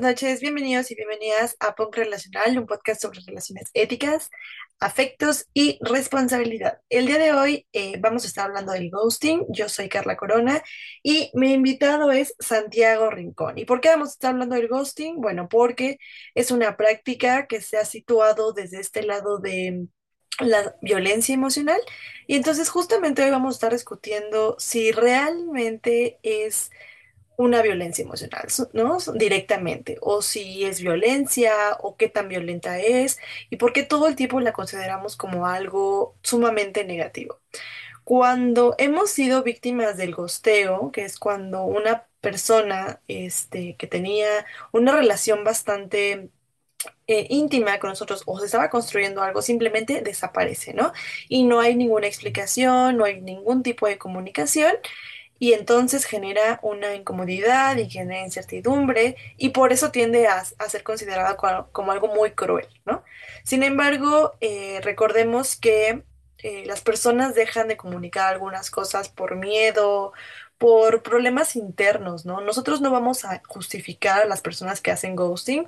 buenas noches, bienvenidos y bienvenidas a Punk Relacional, un podcast sobre relaciones éticas, afectos y responsabilidad. El día de hoy eh, vamos a estar hablando del ghosting. Yo soy Carla Corona y mi invitado es Santiago Rincón. ¿Y por qué vamos a estar hablando del ghosting? Bueno, porque es una práctica que se ha situado desde este lado de la violencia emocional. Y entonces justamente hoy vamos a estar discutiendo si realmente es una violencia emocional, ¿no? Directamente, o si es violencia, o qué tan violenta es, y por qué todo el tiempo la consideramos como algo sumamente negativo. Cuando hemos sido víctimas del gosteo, que es cuando una persona este, que tenía una relación bastante eh, íntima con nosotros o se estaba construyendo algo, simplemente desaparece, ¿no? Y no hay ninguna explicación, no hay ningún tipo de comunicación y entonces genera una incomodidad y genera incertidumbre y por eso tiende a, ser considerado como, algo muy cruel, ¿no? Sin embargo, eh, recordemos que eh, las personas dejan de comunicar algunas cosas por miedo, por problemas internos, ¿no? Nosotros no vamos a justificar a las personas que hacen ghosting,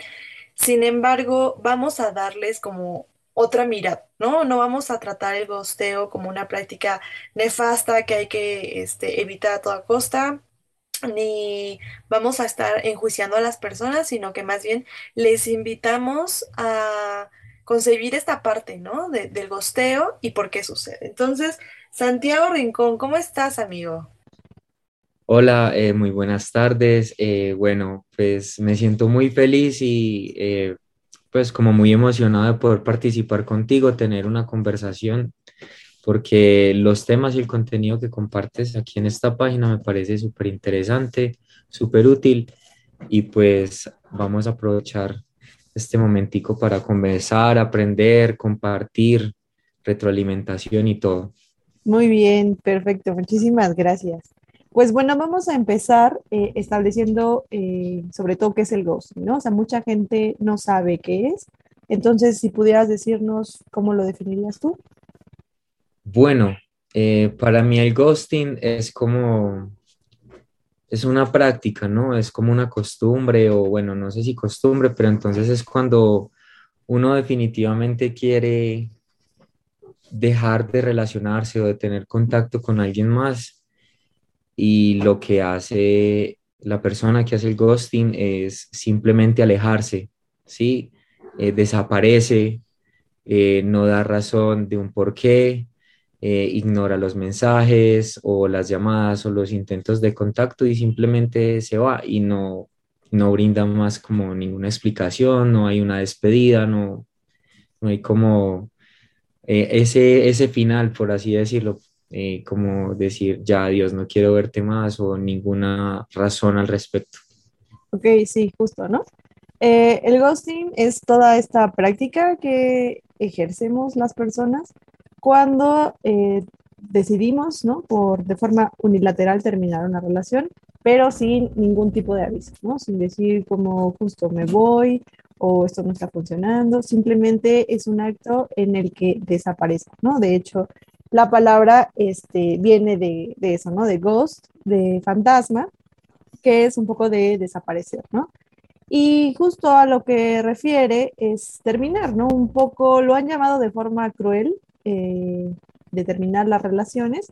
sin embargo, vamos a darles como otra mirada, ¿no? No vamos a tratar el gosteo como una práctica nefasta que hay que este, evitar a toda costa, ni vamos a estar enjuiciando a las personas, sino que más bien les invitamos a concebir esta parte, ¿no? del gosteo y por qué sucede. Entonces, Santiago Rincón, ¿cómo estás, amigo? Hola, eh, muy buenas tardes. Eh, bueno, pues me siento muy feliz y eh, pues como muy emocionado de poder participar contigo, tener una conversación, porque los temas y el contenido que compartes aquí en esta página me parece súper interesante, súper útil y pues vamos a aprovechar este momentico para conversar, aprender, compartir, retroalimentación y todo. Muy bien, perfecto, muchísimas gracias. Pues bueno, vamos a empezar eh, estableciendo eh, sobre todo qué es el ghosting, ¿no? O sea, mucha gente no sabe qué es. Entonces, si pudieras decirnos cómo lo definirías tú. Bueno, eh, para mí el ghosting es como, es una práctica, ¿no? Es como una costumbre o bueno, no sé si costumbre, pero entonces es cuando uno definitivamente quiere dejar de relacionarse o de tener contacto con alguien más y lo que hace la persona que hace el ghosting es simplemente alejarse, ¿sí? Eh, desaparece, eh, no da razón de un por qué, eh, ignora los mensajes o las llamadas o los intentos de contacto y simplemente se va y no, no brinda más como ninguna explicación, no hay una despedida, no, no hay como ese, ese final, por así decirlo, eh, como decir, ya Dios, no quiero verte más o ninguna razón al respecto. Ok, sí, justo, ¿no? Eh, el ghosting es toda esta práctica que ejercemos las personas cuando eh, decidimos, ¿no? Por de forma unilateral terminar una relación, pero sin ningún tipo de aviso, ¿no? Sin decir como justo me voy o esto no está funcionando, simplemente es un acto en el que desaparece, ¿no? De hecho, la palabra este, viene de, eso, ¿no? De ghost, de fantasma, que es un poco de desaparecer, ¿no? Y justo a lo que refiere es terminar, ¿no? Un poco lo han llamado de forma cruel, eh, de terminar las relaciones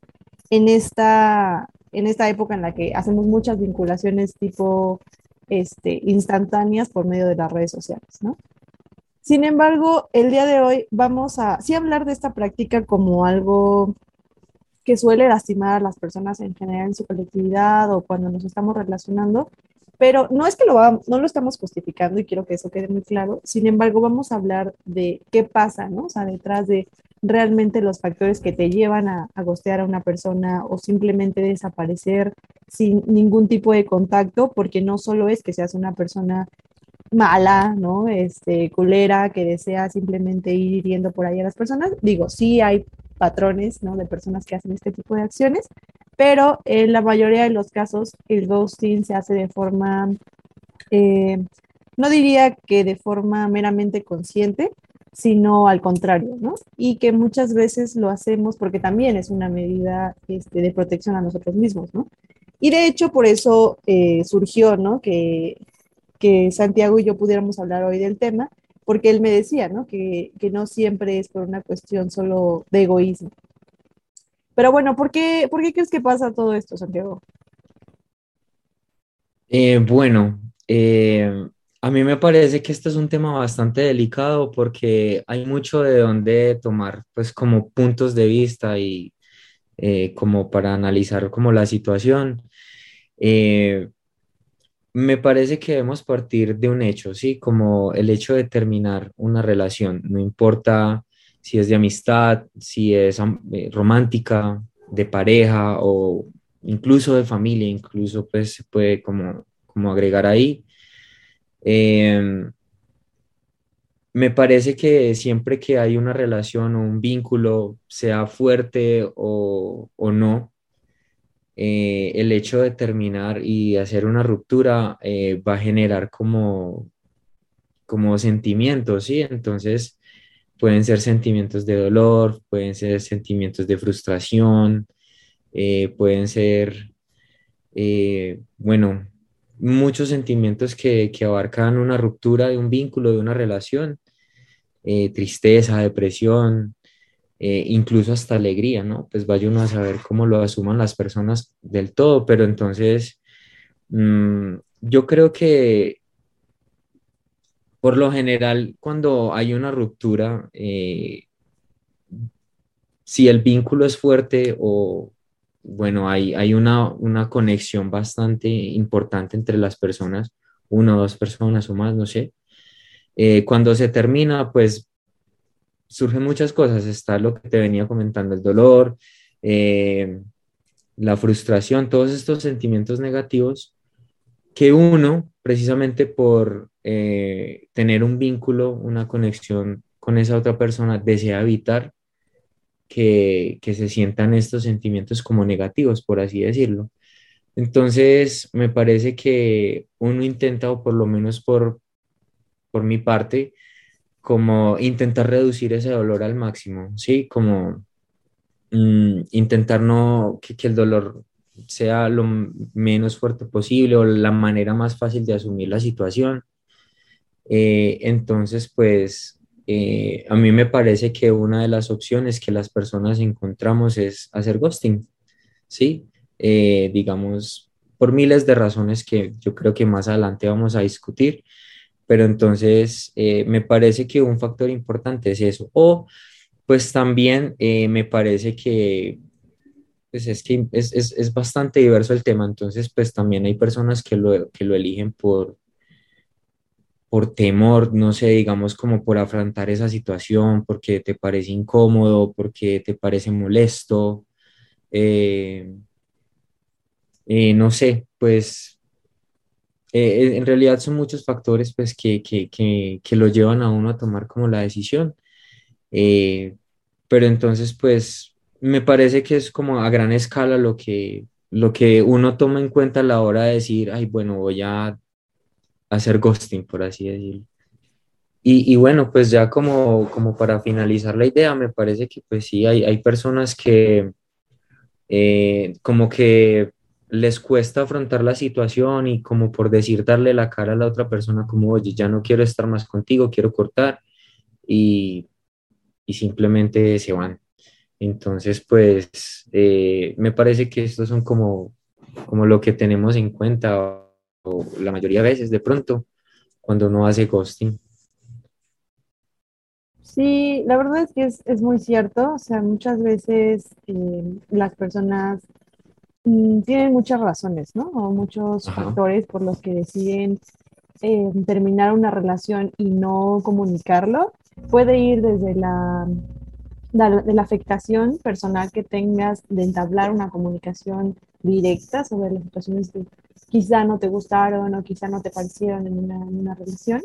en esta, en esta época en la que hacemos muchas vinculaciones tipo este, instantáneas por medio de las redes sociales, ¿no? Sin embargo, el día de hoy vamos a sí hablar de esta práctica como algo que suele lastimar a las personas en general en su colectividad o cuando nos estamos relacionando, pero no es que lo no lo estamos justificando y quiero que eso quede muy claro. Sin embargo, vamos a hablar de qué pasa, ¿no? O sea, detrás de realmente los factores que te llevan a, a gostear a una persona o simplemente desaparecer sin ningún tipo de contacto, porque no solo es que seas una persona mala, ¿no? Este, culera, que desea simplemente ir hiriendo por ahí a las personas. Digo, sí hay patrones, ¿no? De personas que hacen este tipo de acciones, pero en la mayoría de los casos el ghosting se hace de forma, eh, no diría que de forma meramente consciente, sino al contrario, ¿no? Y que muchas veces lo hacemos porque también es una medida este, de protección a nosotros mismos, ¿no? Y de hecho por eso eh, surgió, ¿no? Que que Santiago y yo pudiéramos hablar hoy del tema, porque él me decía, ¿no? Que, que no siempre es por una cuestión solo de egoísmo. Pero bueno, ¿por qué, ¿por qué crees que pasa todo esto, Santiago? Eh, bueno, eh, a mí me parece que este es un tema bastante delicado porque hay mucho de donde tomar, pues como puntos de vista y eh, como para analizar como la situación. Me parece que debemos partir de un hecho, ¿sí? Como el hecho de terminar una relación, no importa si es de amistad, si es romántica, de pareja o incluso de familia, incluso pues se puede como como agregar ahí. Em, me parece que siempre que hay una relación o un vínculo, sea fuerte o, no, eh, el hecho de terminar y hacer una ruptura eh, va a generar como, como sentimientos, ¿sí? Entonces pueden ser sentimientos de dolor, pueden ser sentimientos de frustración, eh, pueden ser, bueno, muchos sentimientos que, que, abarcan una ruptura de un vínculo, de una relación, tristeza, depresión, eh, incluso hasta alegría, ¿no? Pues vaya uno a saber cómo lo asuman las personas del todo, pero entonces mm, yo creo que por lo general cuando hay una ruptura, eh, si el vínculo es fuerte o, bueno, hay, hay una, conexión bastante importante entre las personas, una o dos personas o más, no sé. Eh, cuando se termina, pues surgen muchas cosas. Está lo que te venía comentando, el dolor, eh, la frustración, todos estos sentimientos negativos que uno, precisamente por eh, tener un vínculo, una conexión con esa otra persona, desea evitar que, se sientan estos sentimientos como negativos, por así decirlo. Entonces, me parece que uno intenta, o por lo menos por, por mi parte, como intentar reducir ese dolor al máximo, ¿sí? Como mm, intentar no que, el dolor sea lo menos fuerte posible o la manera más fácil de asumir la situación. Eh, entonces, pues eh, a mí me parece que una de las opciones que las personas encontramos es hacer ghosting, ¿sí? Eh, digamos, por miles de razones que yo creo que más adelante vamos a discutir, pero entonces eh, me parece que un factor importante es eso. O pues también me parece que pues es que es, es, es, bastante diverso el tema, entonces pues también hay personas que lo, que lo eligen por, por temor, no sé, digamos como por afrontar esa situación, porque te parece incómodo, porque te parece molesto, eh, eh, no sé, pues eh, en realidad son muchos factores pues que, que, que, que, lo llevan a uno a tomar como la decisión, pero entonces pues me parece que es como a gran escala lo que, lo que uno toma en cuenta a la hora de decir, ay, bueno, voy a hacer ghosting, por así decirlo. Y, y, bueno, pues ya como, como para finalizar la idea, me parece que pues sí, hay, hay personas que eh, como que les cuesta afrontar la situación y como por decir darle la cara a la otra persona como, oye, ya no quiero estar más contigo, quiero cortar y, y simplemente se van. Entonces, pues eh, me parece que estos son como, como lo que tenemos en cuenta la mayoría de veces de pronto cuando uno hace ghosting. Sí, la verdad es que es, muy cierto, o sea, muchas veces eh, las personas tienen muchas razones, ¿no? O muchos factores por los que deciden eh, terminar una relación y no comunicarlo. Puede ir desde la, de la afectación personal que tengas de entablar una comunicación directa sobre las situaciones que quizá no te gustaron o quizá no te parecieron en una, relación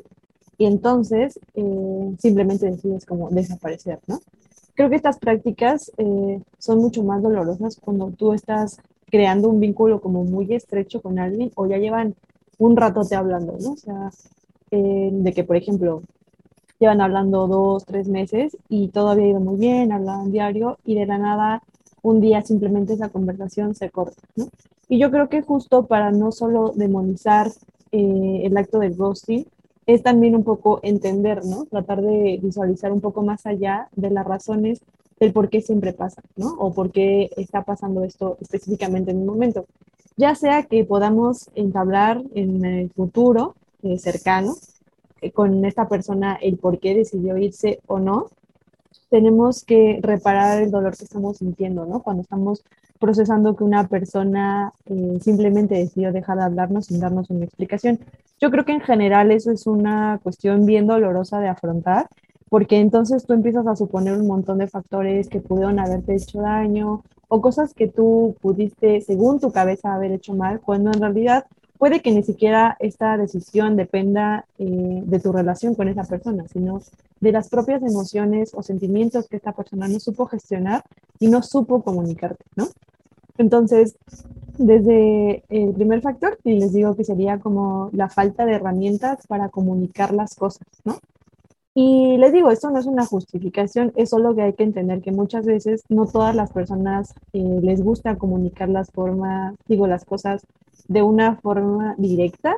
y entonces eh, simplemente decides como desaparecer, ¿no? Creo que estas prácticas eh, son mucho más dolorosas cuando tú estás creando un vínculo como muy estrecho con alguien o ya llevan un ratote hablando, ¿no? O sea, eh, de que, por ejemplo, llevan hablando dos, tres meses y todo había ido muy bien, hablaban diario y de la nada un día simplemente esa conversación se corta, ¿no? Y yo creo que justo para no solo demonizar eh, el acto del ghosting es también un poco entender, ¿no? Tratar de visualizar un poco más allá de las razones del por qué siempre pasa, ¿no? O por qué está pasando esto específicamente en un momento. Ya sea que podamos entablar en el futuro eh, cercano eh, con esta persona el por qué decidió irse o no, tenemos que reparar el dolor que estamos sintiendo, ¿no? Cuando estamos procesando que una persona eh, simplemente decidió dejar de hablarnos sin darnos una explicación. Yo creo que en general eso es una cuestión bien dolorosa de afrontar, porque entonces tú empiezas a suponer un montón de factores que pudieron haberte hecho daño o cosas que tú pudiste, según tu cabeza, haber hecho mal, cuando en realidad puede que ni siquiera esta decisión dependa eh, de tu relación con esa persona, sino de las propias emociones o sentimientos que esta persona no supo gestionar y no supo comunicarte, ¿no? Entonces, desde el primer factor, y les digo que sería como la falta de herramientas para comunicar las cosas, ¿no? Y les digo, esto no es una justificación, es solo que hay que entender que muchas veces no todas las personas eh, les gusta comunicar las formas, digo, las cosas de una forma directa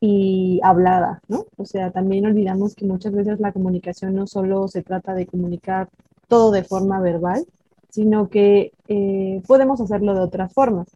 y hablada, ¿no? O sea, también olvidamos que muchas veces la comunicación no solo se trata de comunicar todo de forma verbal, sino que eh, podemos hacerlo de otras formas.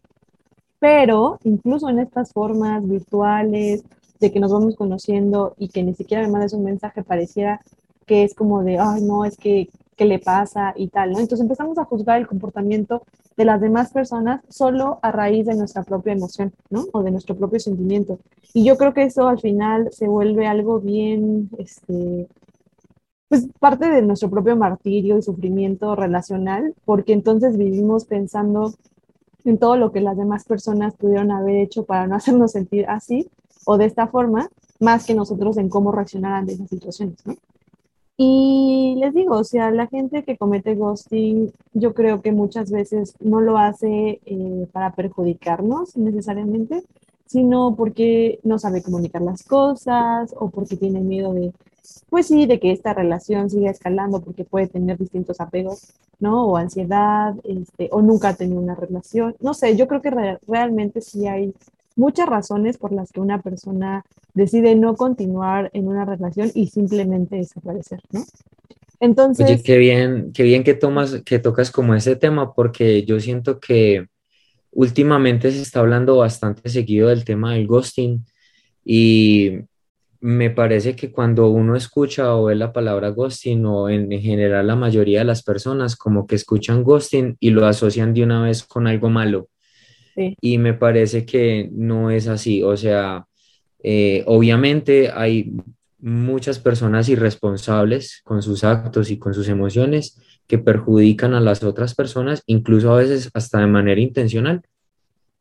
Pero incluso en estas formas virtuales, de que nos vamos conociendo y que ni siquiera me mandes un mensaje, pareciera que es como de, ay, no, es que, ¿qué le pasa? y tal, ¿no? Entonces empezamos a juzgar el comportamiento de las demás personas solo a raíz de nuestra propia emoción, ¿no? O de nuestro propio sentimiento. Y yo creo que eso al final se vuelve algo bien, este, pues parte de nuestro propio martirio y sufrimiento relacional, porque entonces vivimos pensando en todo lo que las demás personas pudieron haber hecho para no hacernos sentir así o de esta forma, más que nosotros en cómo reaccionar ante esas situaciones, ¿no? Y les digo, o sea, la gente que comete ghosting, yo creo que muchas veces no lo hace eh, para perjudicarnos necesariamente, sino porque no sabe comunicar las cosas o porque tiene miedo de, pues sí, de que esta relación siga escalando porque puede tener distintos apegos, ¿no? O ansiedad, este, o nunca ha tenido una relación. No sé, yo creo que realmente sí hay muchas razones por las que una persona decide no continuar en una relación y simplemente desaparecer, ¿no? Entonces... Oye, qué bien, qué bien que, tomas, que tocas como ese tema, porque yo siento que últimamente se está hablando bastante seguido del tema del ghosting y me parece que cuando uno escucha o ve la palabra ghosting o en, general la mayoría de las personas como que escuchan ghosting y lo asocian de una vez con algo malo. Y me parece que no es así. O sea, eh, obviamente hay muchas personas irresponsables con sus actos y con sus emociones que perjudican a las otras personas, incluso a veces hasta de manera intencional.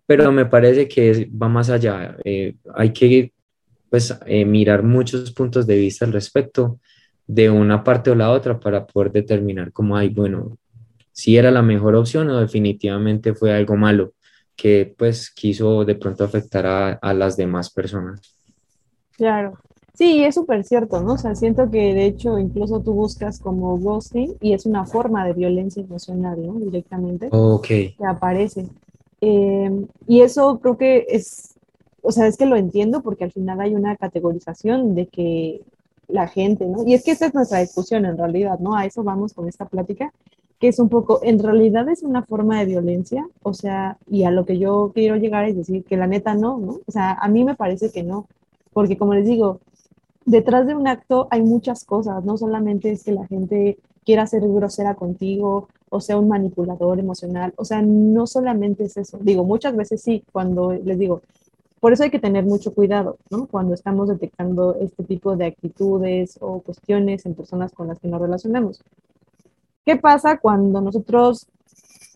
Pero me parece que va más allá. Eh, hay que pues, eh, mirar muchos puntos de vista al respecto de una parte o la otra para poder determinar cómo hay, bueno, si era la mejor opción o definitivamente fue algo malo que pues quiso de pronto afectar a, a las demás personas. Claro, sí, es súper cierto, ¿no? O sea, siento que de hecho incluso tú buscas como ghosting y es una forma de violencia emocional, ¿no? Directamente. Ok. Que aparece. Em, y eso creo que es, o sea, es que lo entiendo porque al final hay una categorización de que la gente, ¿no? Y es que esta es nuestra discusión en realidad, ¿no? A eso vamos con esta plática, que es un poco, en realidad es una forma de violencia, o sea, y a lo que yo quiero llegar es decir que la neta no, ¿no? O sea, a mí me parece que no, porque como les digo, detrás de un acto hay muchas cosas, no solamente es que la gente quiera ser grosera contigo o sea un manipulador emocional, o sea, no solamente es eso, digo, muchas veces sí, cuando les digo, por eso hay que tener mucho cuidado, ¿no? Cuando estamos detectando este tipo de actitudes o cuestiones en personas con las que nos relacionamos. ¿Qué pasa cuando nosotros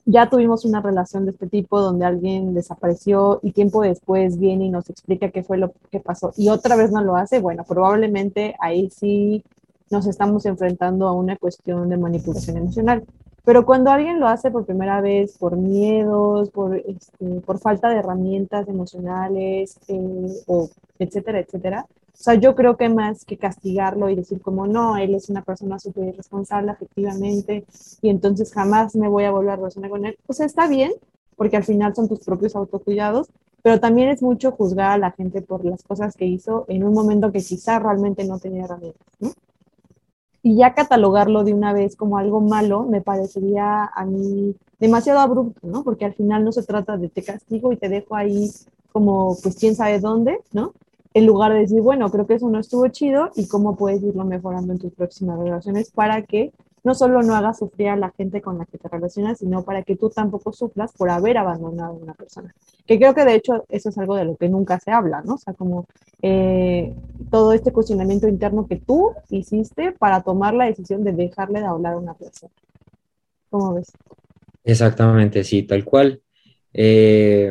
ya tuvimos una relación de este tipo donde alguien desapareció y tiempo después viene y nos explica qué fue lo que pasó y otra vez no lo hace? Bueno, probablemente ahí sí nos estamos enfrentando a una cuestión de manipulación emocional. Pero cuando alguien lo hace por primera vez por miedos, por, este, por falta de herramientas emocionales, eh, o etcétera, etcétera, o sea, yo creo que más que castigarlo y decir como no, él es una persona súper irresponsable efectivamente y entonces jamás me voy a volver a relacionar con él, sea, está bien, porque al final son tus propios autocuidados, pero también es mucho juzgar a la gente por las cosas que hizo en un momento que quizá realmente no tenía herramientas, ¿no? Y ya catalogarlo de una vez como algo malo me parecería a mí demasiado abrupto, ¿no? Porque al final no se trata de te castigo y te dejo ahí como, pues quién sabe dónde, ¿no? En lugar de decir, bueno, creo que eso no estuvo chido y cómo puedes irlo mejorando en tus próximas relaciones para que no solo no hagas sufrir a la gente con la que te relacionas, sino para que tú tampoco sufras por haber abandonado a una persona. Que creo que de hecho eso es algo de lo que nunca se habla, ¿no? O sea, como eh, todo este cuestionamiento interno que tú hiciste para tomar la decisión de dejarle de hablar a una persona. ¿Cómo ves? Exactamente, sí, tal cual. Eh,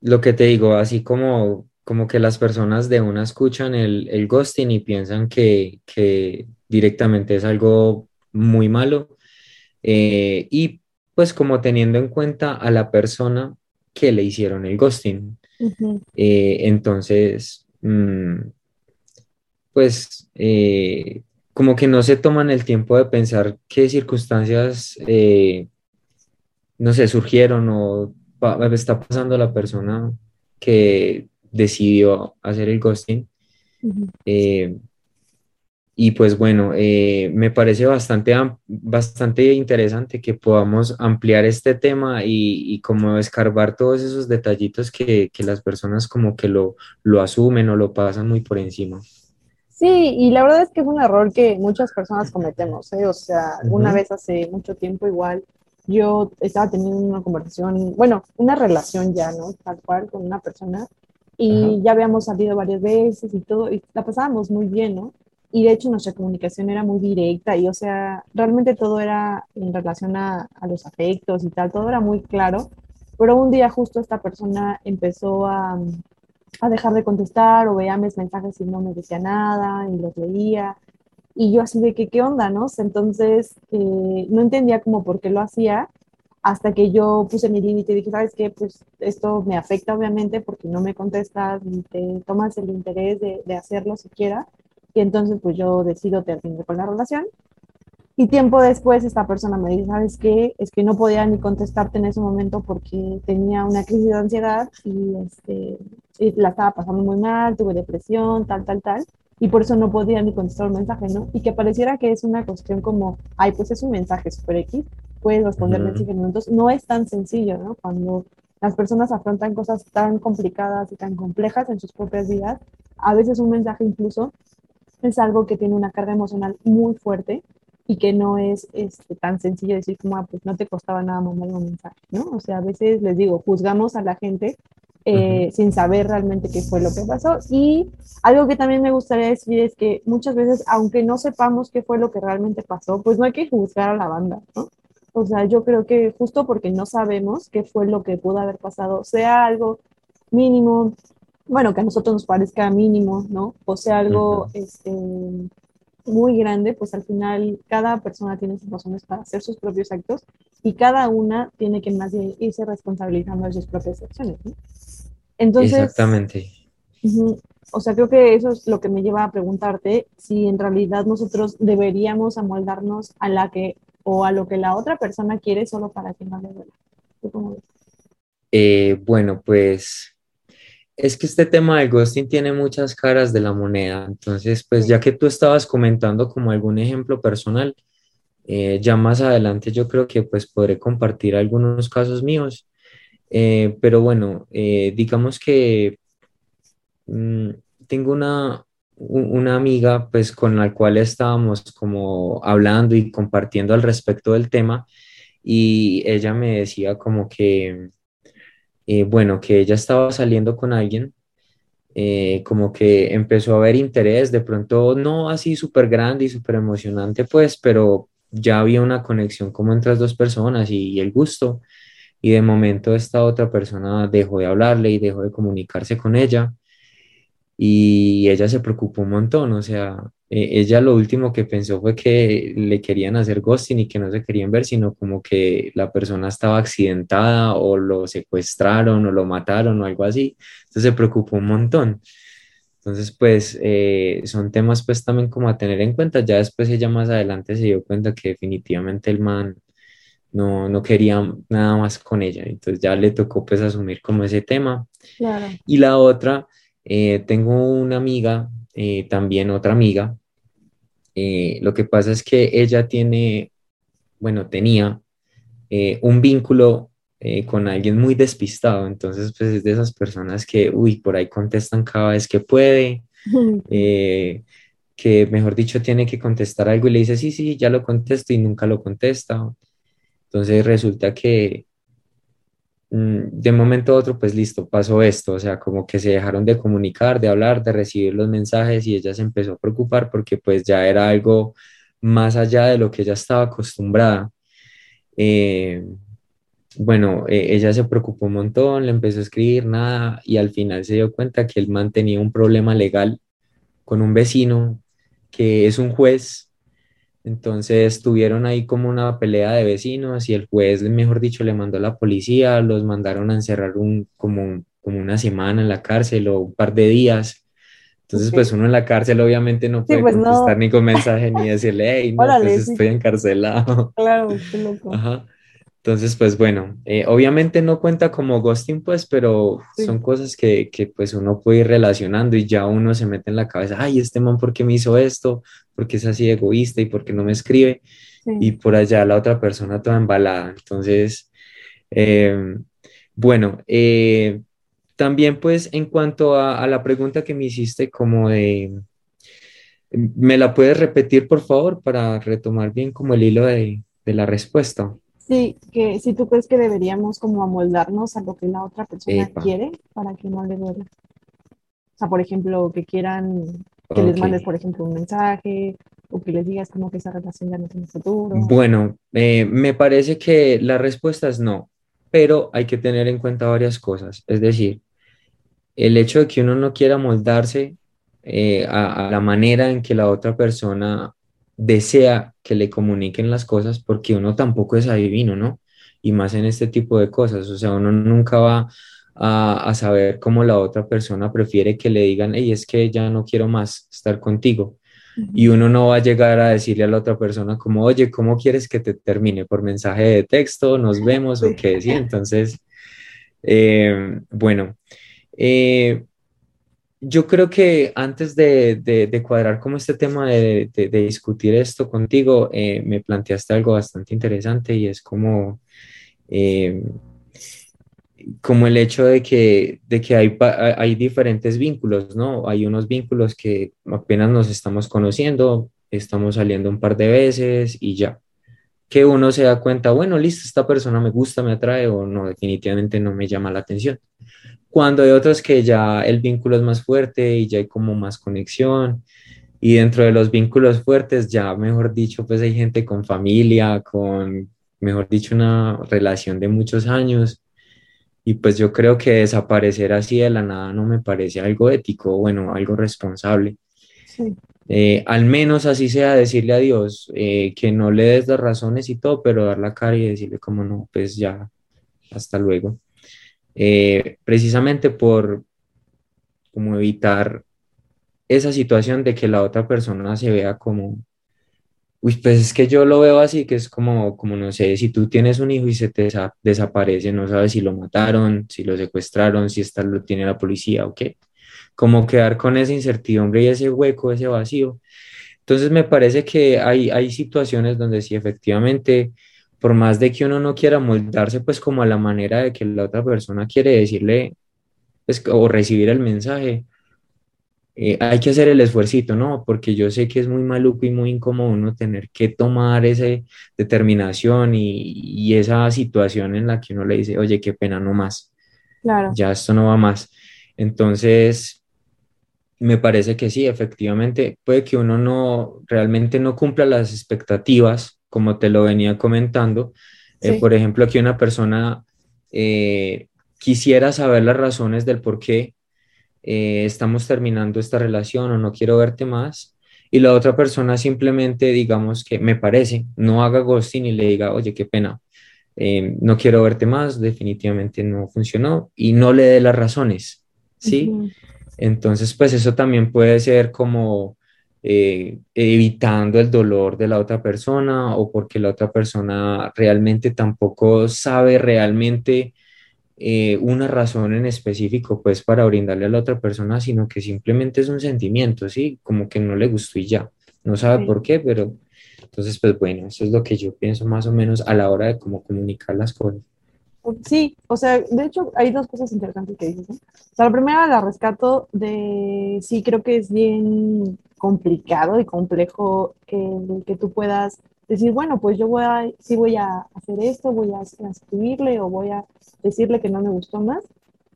lo que te digo, así como, como que las personas de una escuchan el, el ghosting y piensan que, que directamente es algo muy malo. Eh, y pues como teniendo en cuenta a la persona que le hicieron el ghosting. Eh, entonces, mm, pues eh, como que no se toman el tiempo de pensar qué circunstancias, no sé, surgieron o está pasando la persona que decidió hacer el ghosting. Y pues bueno, eh, me parece bastante, bastante interesante que podamos ampliar este tema y, y como escarbar todos esos detallitos que, que, las personas como que lo, lo asumen o lo pasan muy por encima. Sí, y la verdad es que es un error que muchas personas cometemos, ¿eh? O sea, una vez hace mucho tiempo igual yo estaba teniendo una conversación, bueno, una relación ya, ¿no? Tal cual con una persona y ya habíamos salido varias veces y todo, y la pasábamos muy bien, ¿no? y de hecho nuestra comunicación era muy directa y o sea, realmente todo era en relación a, a, los afectos y tal, todo era muy claro, pero un día justo esta persona empezó a, a dejar de contestar o veía mis mensajes y no me decía nada y los leía y yo así de que qué onda, ¿no? Entonces eh, no entendía como por qué lo hacía hasta que yo puse mi límite y dije, ¿sabes qué? Pues esto me afecta obviamente porque no me contestas ni te tomas el interés de, de hacerlo siquiera y entonces pues yo decido terminar con la relación. Y tiempo después esta persona me dice, ¿sabes qué? Es que no podía ni contestarte en ese momento porque tenía una crisis de ansiedad y, este, la estaba pasando muy mal, tuve depresión, tal, tal, tal. Y por eso no podía ni contestar un mensaje, ¿no? Y que pareciera que es una cuestión como, ay, pues es un mensaje super X, puedes responder -huh. en minutos. No es tan sencillo, ¿no? Cuando las personas afrontan cosas tan complicadas y tan complejas en sus propias vidas, a veces un mensaje incluso es algo que tiene una carga emocional muy fuerte y que no es este, tan sencillo decir como, ah, pues no te costaba nada mandar un mensaje, ¿no? O sea, a veces les digo, juzgamos a la gente eh, uh -huh. sin saber realmente qué fue lo que pasó. Y algo que también me gustaría decir es que muchas veces, aunque no sepamos qué fue lo que realmente pasó, pues no hay que juzgar a la banda, ¿no? O sea, yo creo que justo porque no sabemos qué fue lo que pudo haber pasado, sea algo mínimo, bueno, que a nosotros nos parezca mínimo, ¿no? O sea, algo uh -huh. este, muy grande, pues al final cada persona tiene sus razones para hacer sus propios actos y cada una tiene que más bien irse responsabilizando de sus propias acciones, ¿no? Entonces, Exactamente. Uh -huh, o sea, creo que eso es lo que me lleva a preguntarte si en realidad nosotros deberíamos amoldarnos a la que o a lo que la otra persona quiere solo para que no le duela. Eh, bueno, pues es que este tema del ghosting tiene muchas caras de la moneda. Entonces, pues ya que tú estabas comentando como algún ejemplo personal, eh, ya más adelante yo creo que pues podré compartir algunos casos míos. Eh, pero bueno, digamos que mmm, tengo una, una amiga pues con la cual estábamos como hablando y compartiendo al respecto del tema y ella me decía como que eh, bueno, que ella estaba saliendo con alguien, eh, como que empezó a haber interés, de pronto no así súper grande y súper emocionante, pues, pero ya había una conexión como entre las dos personas y, y, el gusto. Y de momento esta otra persona dejó de hablarle y dejó de comunicarse con ella. Y ella se preocupó un montón, o sea, eh, ella lo último que pensó fue que le querían hacer ghosting y que no se querían ver, sino como que la persona estaba accidentada o lo secuestraron o lo mataron o algo así. Entonces se preocupó un montón. Entonces, pues eh, son temas pues también como a tener en cuenta. Ya después ella más adelante se dio cuenta que definitivamente el man no, no quería nada más con ella. Entonces ya le tocó pues asumir como ese tema. Y la otra, eh, tengo una amiga, eh, también otra amiga. Eh, lo que pasa es que ella tiene, bueno, tenía un vínculo con alguien muy despistado. Entonces, pues es de esas personas que, uy, por ahí contestan cada vez que puede. que mejor dicho tiene que contestar algo y le dice, sí, sí, ya lo contesto y nunca lo contesta. Entonces resulta que de momento a otro, pues listo, pasó esto, o sea, como que se dejaron de comunicar, de hablar, de recibir los mensajes y ella se empezó a preocupar porque pues ya era algo más allá de lo que ella estaba acostumbrada. Eh, bueno, e, ella se preocupó un montón, le empezó a escribir nada y al final se dio cuenta que él mantenía un problema legal con un vecino que es un juez entonces tuvieron ahí como una pelea de vecinos y el juez, mejor dicho, le mandó a la policía, los mandaron a encerrar un, como, como una semana en la cárcel o un par de días. Entonces, pues uno en la cárcel obviamente no puede pues, contestar ni con mensaje ni decirle, hey, no, pues estoy encarcelado. Claro, qué loco. Ajá. Entonces, pues bueno, eh, obviamente no cuenta como ghosting, pues, pero son cosas que, que, pues uno puede ir relacionando y ya uno se mete en la cabeza, ay, este man, ¿por qué me hizo esto? ¿Por qué es así egoísta y por qué no me escribe? Y por allá la otra persona toda embalada. Entonces, em, bueno, eh, también pues en cuanto a, a, la pregunta que me hiciste, como de, ¿me la puedes repetir, por favor, para retomar bien como el hilo de, de la respuesta? Sí, que si tú crees que deberíamos como amoldarnos a lo que la otra persona quiere para que no le duela. O sea, por ejemplo, que quieran que les mandes, por ejemplo, un mensaje o que les digas como que esa relación ya no tiene futuro. Bueno, eh, me parece que la respuesta es no, pero hay que tener en cuenta varias cosas. Es decir, el hecho de que uno no quiera moldarse eh, a, a, la manera en que la otra persona desea que le comuniquen las cosas porque uno tampoco es adivino, ¿no? Y más en este tipo de cosas, o sea, uno nunca va a, saber cómo la otra persona prefiere que le digan, hey, es que ya no quiero más estar contigo. Y uno no va a llegar a decirle a la otra persona como, oye, ¿cómo quieres que te termine? ¿Por mensaje de texto? ¿Nos vemos o qué? Sí, entonces, eh, bueno, eh, yo creo que antes de, de, cuadrar como este tema de, de discutir esto contigo, eh, me planteaste algo bastante interesante y es como, eh, como el hecho de que, de que hay, hay diferentes vínculos, ¿no? Hay unos vínculos que apenas nos estamos conociendo, estamos saliendo un par de veces y ya. Que uno se da cuenta, bueno, listo, esta persona me gusta, me atrae o no, definitivamente no me llama la atención cuando hay otros que ya el vínculo es más fuerte y ya hay como más conexión. Y dentro de los vínculos fuertes, ya mejor dicho, pues hay gente con familia, con, mejor dicho, una relación de muchos años. Y pues yo creo que desaparecer así de la nada no me parece algo ético, bueno, algo responsable. Eh, al menos así sea decirle a Dios eh, que no le des las razones y todo, pero dar la cara y decirle como no, pues ya, hasta luego. Eh, precisamente por como evitar esa situación de que la otra persona se vea como, uy, pues es que yo lo veo así, que es como, como no sé, si tú tienes un hijo y se te desaparece, no sabes si lo mataron, si lo secuestraron, si está, lo tiene la policía o qué, como quedar con esa incertidumbre y ese hueco, ese vacío. Entonces me parece que hay, hay situaciones donde sí efectivamente por más de que uno no quiera moldarse pues como a la manera de que la otra persona quiere decirle pues, o recibir el mensaje, eh, hay que hacer el esfuerzo, ¿no? Porque yo sé que es muy maluco y muy incómodo uno tener que tomar esa determinación y, y, esa situación en la que uno le dice, oye, qué pena, no más. Claro. Ya esto no va más. Entonces, me parece que sí, efectivamente, puede que uno no realmente no cumpla las expectativas como te lo venía comentando. Eh, por ejemplo, aquí una persona eh, quisiera saber las razones del por qué eh, estamos terminando esta relación o no quiero verte más. Y la otra persona simplemente, digamos que me parece, no haga ghosting y le diga, oye, qué pena, no quiero verte más, definitivamente no funcionó y no le dé las razones, ¿sí? Entonces, pues eso también puede ser como eh, evitando el dolor de la otra persona o porque la otra persona realmente tampoco sabe realmente eh, una razón en específico pues para brindarle a la otra persona, sino que simplemente es un sentimiento, ¿sí? Como que no le gustó y ya, no sabe por qué, pero entonces pues bueno, eso es lo que yo pienso más o menos a la hora de cómo comunicar las cosas. Sí, o sea, de hecho hay dos cosas interesantes que dices. O sea, la primera la rescato de, sí, creo que es bien complicado y complejo el que tú puedas decir, bueno, pues yo voy a, sí voy a hacer esto, voy a escribirle o voy a decirle que no me gustó más,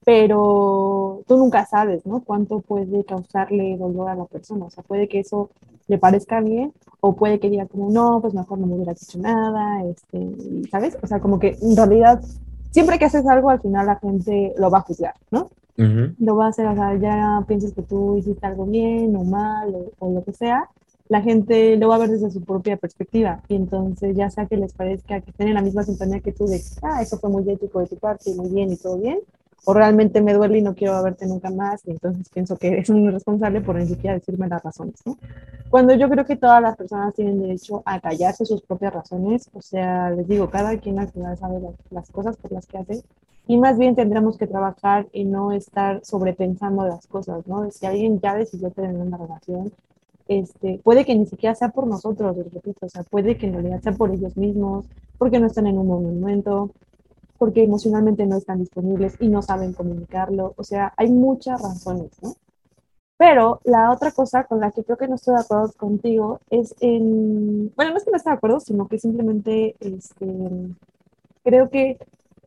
pero tú nunca sabes, ¿no? Cuánto puede causarle dolor a la persona. O sea, puede que eso le parezca bien o puede que diga como, no, pues mejor no me hubiera dicho nada, este, ¿sabes? O sea, como que en realidad siempre que haces algo, al final la gente lo va a juzgar, ¿no? Lo va a hacer, o sea, ya piensas que tú hiciste algo bien o mal o, lo que sea, la gente lo va a ver desde su propia perspectiva y entonces ya sea que les parezca que estén en la misma sintonía que tú de, ah, eso fue muy ético de tu parte, muy bien y todo bien, o realmente me duele y no quiero verte nunca más, y entonces pienso que eres un irresponsable por ni siquiera decirme las razones, ¿no? Cuando yo creo que todas las personas tienen derecho a callarse sus propias razones, o sea, les digo, cada quien al final sabe las, cosas por las que hace, y más bien tendremos que trabajar y no estar sobrepensando las cosas, ¿no? Si alguien ya decidió tener una relación, este, puede que ni siquiera sea por nosotros, repito, o sea, puede que en realidad sea por ellos mismos, porque no están en un momento, porque emocionalmente no están disponibles y no saben comunicarlo. O sea, hay muchas razones, ¿no? Pero la otra cosa con la que creo que no estoy de acuerdo contigo es en, bueno, no es que no esté de acuerdo, sino que simplemente este, creo que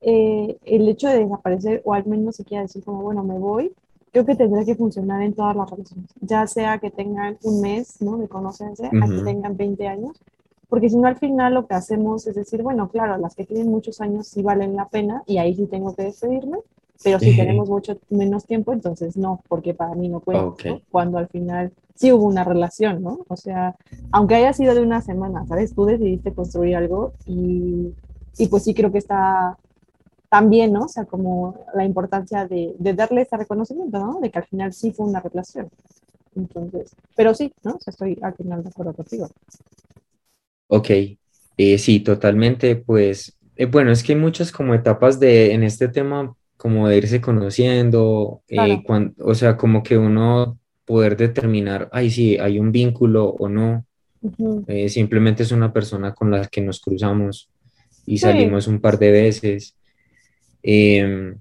eh, el hecho de desaparecer, o al menos se quiera decir como, bueno, me voy, creo que tendría que funcionar en todas las relaciones, ya sea que tengan un mes, ¿no? De conocerse, a que tengan 20 años, porque si no al final lo que hacemos es decir, bueno, claro, las que tienen muchos años sí valen la pena y ahí sí tengo que despedirme, pero si tenemos mucho menos tiempo, entonces no, porque para mí no puede, cuando al final sí hubo una relación, ¿no? O sea, aunque haya sido de una semana, ¿sabes? Tú decidiste construir algo y, y pues sí creo que está también, ¿no? O sea, como la importancia de, de darle ese reconocimiento, ¿no? De que al final sí fue una relación. Entonces, pero sí, ¿no? O sea, estoy al final de acuerdo contigo. Ok, eh, sí, totalmente, pues, eh, bueno, es que hay muchas como etapas de, en este tema, como de irse conociendo, eh, o sea, como que uno poder determinar, ay, sí, hay un vínculo o no, simplemente es una persona con la que nos cruzamos y salimos un par de veces. Em,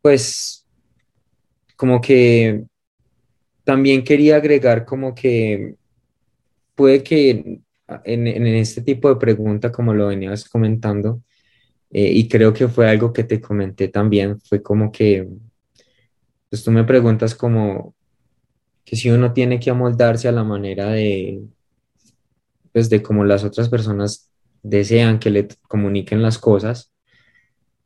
pues, como que también quería agregar como que puede que en, en, este tipo de pregunta, como lo venías comentando, eh, y creo que fue algo que te comenté también, fue como que, pues tú me preguntas como que si uno tiene que amoldarse a la manera de, pues de cómo las otras personas desean que le comuniquen las cosas,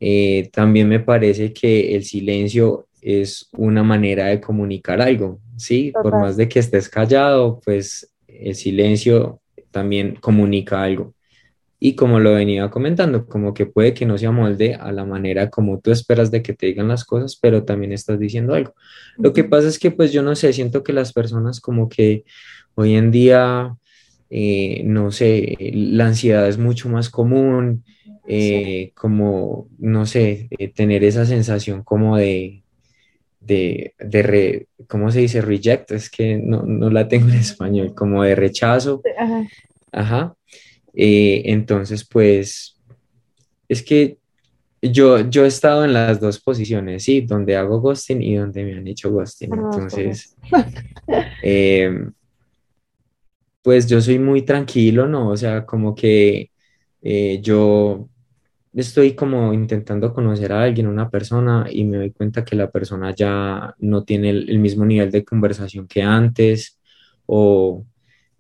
eh, también me parece que el silencio es una manera de comunicar algo, ¿sí? Por más de que estés callado, pues el silencio también comunica algo. Y como lo venía comentando, como que puede que no se amolde a la manera como tú esperas de que te digan las cosas, pero también estás diciendo algo. Lo que pasa es que pues yo no sé, siento que las personas como que hoy en día, eh, no sé, la ansiedad es mucho más común, eh, como, no sé, eh, tener esa sensación como de, de, de ¿cómo se dice? Reject, es que no, no, la tengo en español, como de rechazo. Ajá. Ajá. Eh, entonces, pues, es que yo, yo he estado en las dos posiciones, sí, donde hago ghosting y donde me han hecho ghosting. Entonces, em, pues yo soy muy tranquilo, ¿no? O sea, como que eh, yo estoy como intentando conocer a alguien, una persona, y me doy cuenta que la persona ya no tiene el, mismo nivel de conversación que antes, o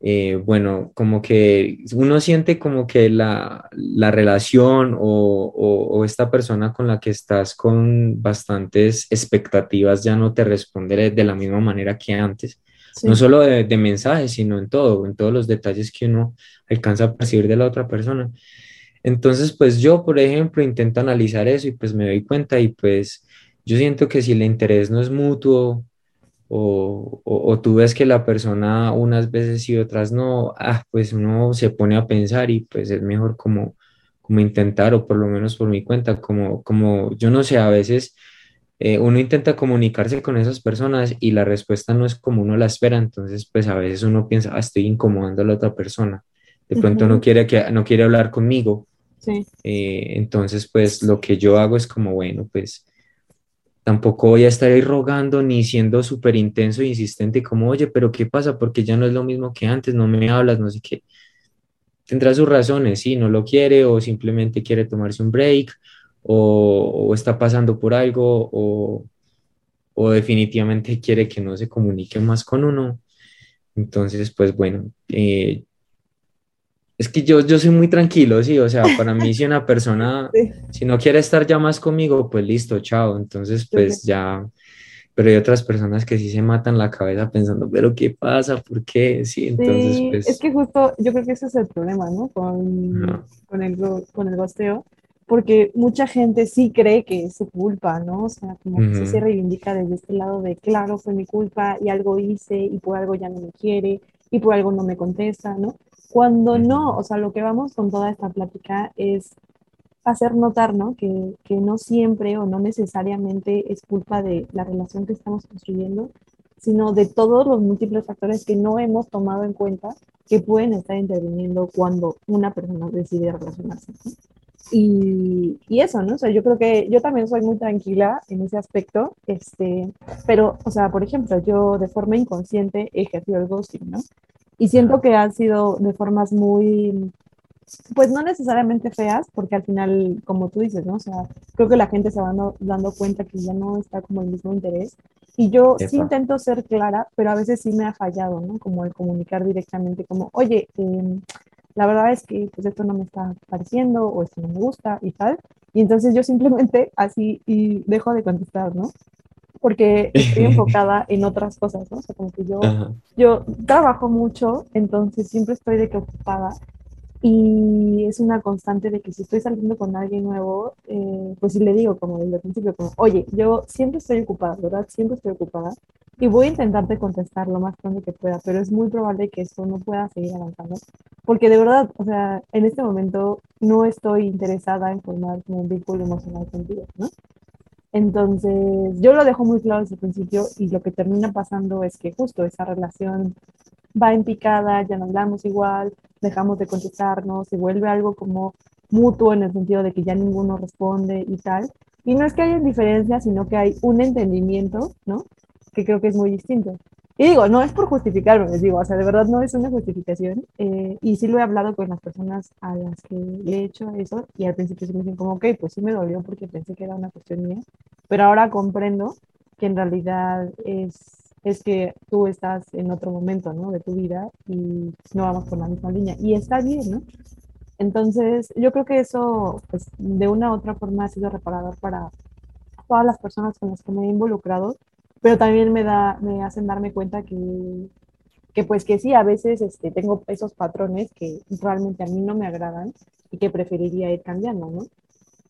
eh, bueno, como que uno siente como que la, relación o, esta persona con la que estás con bastantes expectativas ya no te responde de la misma manera que antes. No solo de, de mensajes, sino en todo, en todos los detalles que uno alcanza a percibir de la otra persona. Entonces, pues yo, por ejemplo, intento analizar eso y pues me doy cuenta y pues yo siento que si el interés no es mutuo, o, o, tú ves que la persona unas veces y otras no, ah, pues uno se pone a pensar y pues es mejor como, como intentar, o por lo menos por mi cuenta, como, como yo no sé, a veces eh, uno intenta comunicarse con esas personas y la respuesta no es como uno la espera, entonces pues a veces uno piensa, ah, estoy incomodando a la otra persona, de pronto no, quiere que, no quiere hablar conmigo, sí. Eh, entonces pues lo que yo hago es como, bueno, pues tampoco voy a estar ahí rogando ni siendo súper intenso e insistente como, oye, pero ¿qué pasa? Porque ya no es lo mismo que antes, no me hablas, no sé qué. Tendrá sus razones, sí, no lo quiere o simplemente quiere tomarse un break o, está pasando por algo o, o, definitivamente quiere que no se comunique más con uno. Entonces, pues bueno, eh, es que yo, yo soy muy tranquilo, sí, o sea, para mí si una persona, si no quiere estar ya más conmigo, pues listo, chao. Entonces, pues ya, pero hay otras personas que sí se matan la cabeza pensando, pero ¿qué pasa? ¿Por qué? Sí, entonces, pues... Es que justo, yo creo que ese es el problema, ¿no? Con, con, el, con el gosteo, porque mucha gente sí cree que es su culpa, ¿no? O sea, como que sí se reivindica desde este lado de, claro, fue mi culpa y algo hice y por algo ya no me quiere y por algo no me contesta, ¿no? Cuando no, o sea, lo que vamos con toda esta plática es hacer notar, ¿no? Que, que, no siempre o no necesariamente es culpa de la relación que estamos construyendo, sino de todos los múltiples factores que no hemos tomado en cuenta que pueden estar interviniendo cuando una persona decide relacionarse. Y, y, eso, ¿no? O sea, yo creo que yo también soy muy tranquila en ese aspecto, este, pero, o sea, por ejemplo, yo de forma inconsciente he ejercido el ghosting, ¿no? Y siento que han sido de formas muy, pues no necesariamente feas, porque al final, como tú dices, ¿no? O sea, creo que la gente se va dando, cuenta que ya no está como el mismo interés. Y yo sí intento ser clara, pero a veces sí me ha fallado, ¿no? Como el comunicar directamente, como, oye, eh, la verdad es que pues esto no me está pareciendo o esto no me gusta y tal. Y entonces yo simplemente así y dejo de contestar, ¿no? Porque estoy enfocada en otras cosas, ¿no? O sea, como que yo, yo trabajo mucho, entonces siempre estoy de que ocupada y es una constante de que si estoy saliendo con alguien nuevo, eh, pues si le digo como desde el principio, como, oye, yo siempre estoy ocupada, ¿verdad? Siempre estoy ocupada y voy a intentarte contestar lo más pronto que pueda, pero es muy probable que esto no pueda seguir avanzando, porque de verdad, o sea, en este momento no estoy interesada en formar un vínculo emocional contigo, ¿no? Entonces, yo lo dejo muy claro desde el principio y lo que termina pasando es que justo esa relación va en picada, ya no hablamos igual, dejamos de contestarnos, se vuelve algo como mutuo en el sentido de que ya ninguno responde y tal. Y no es que haya diferencia, sino que hay un entendimiento, ¿no? Que creo que es muy distinto. Y digo, no es por justificarlo, les digo, o sea, de verdad no es una justificación. Eh, y sí lo he hablado con las personas a las que le he hecho eso y al principio se me dicen como, ok, pues sí me dolió porque pensé que era una cuestión mía, pero ahora comprendo que en realidad es es que tú estás en otro momento, ¿no? De tu vida y no vamos por la misma línea. Y está bien, ¿no? Entonces, yo creo que eso, pues, de una u otra forma ha sido reparador para todas las personas con las que me he involucrado, pero también me, da, me hacen darme cuenta que, que pues que sí, a veces este, tengo esos patrones que realmente a mí no me agradan y que preferiría ir cambiando, ¿no?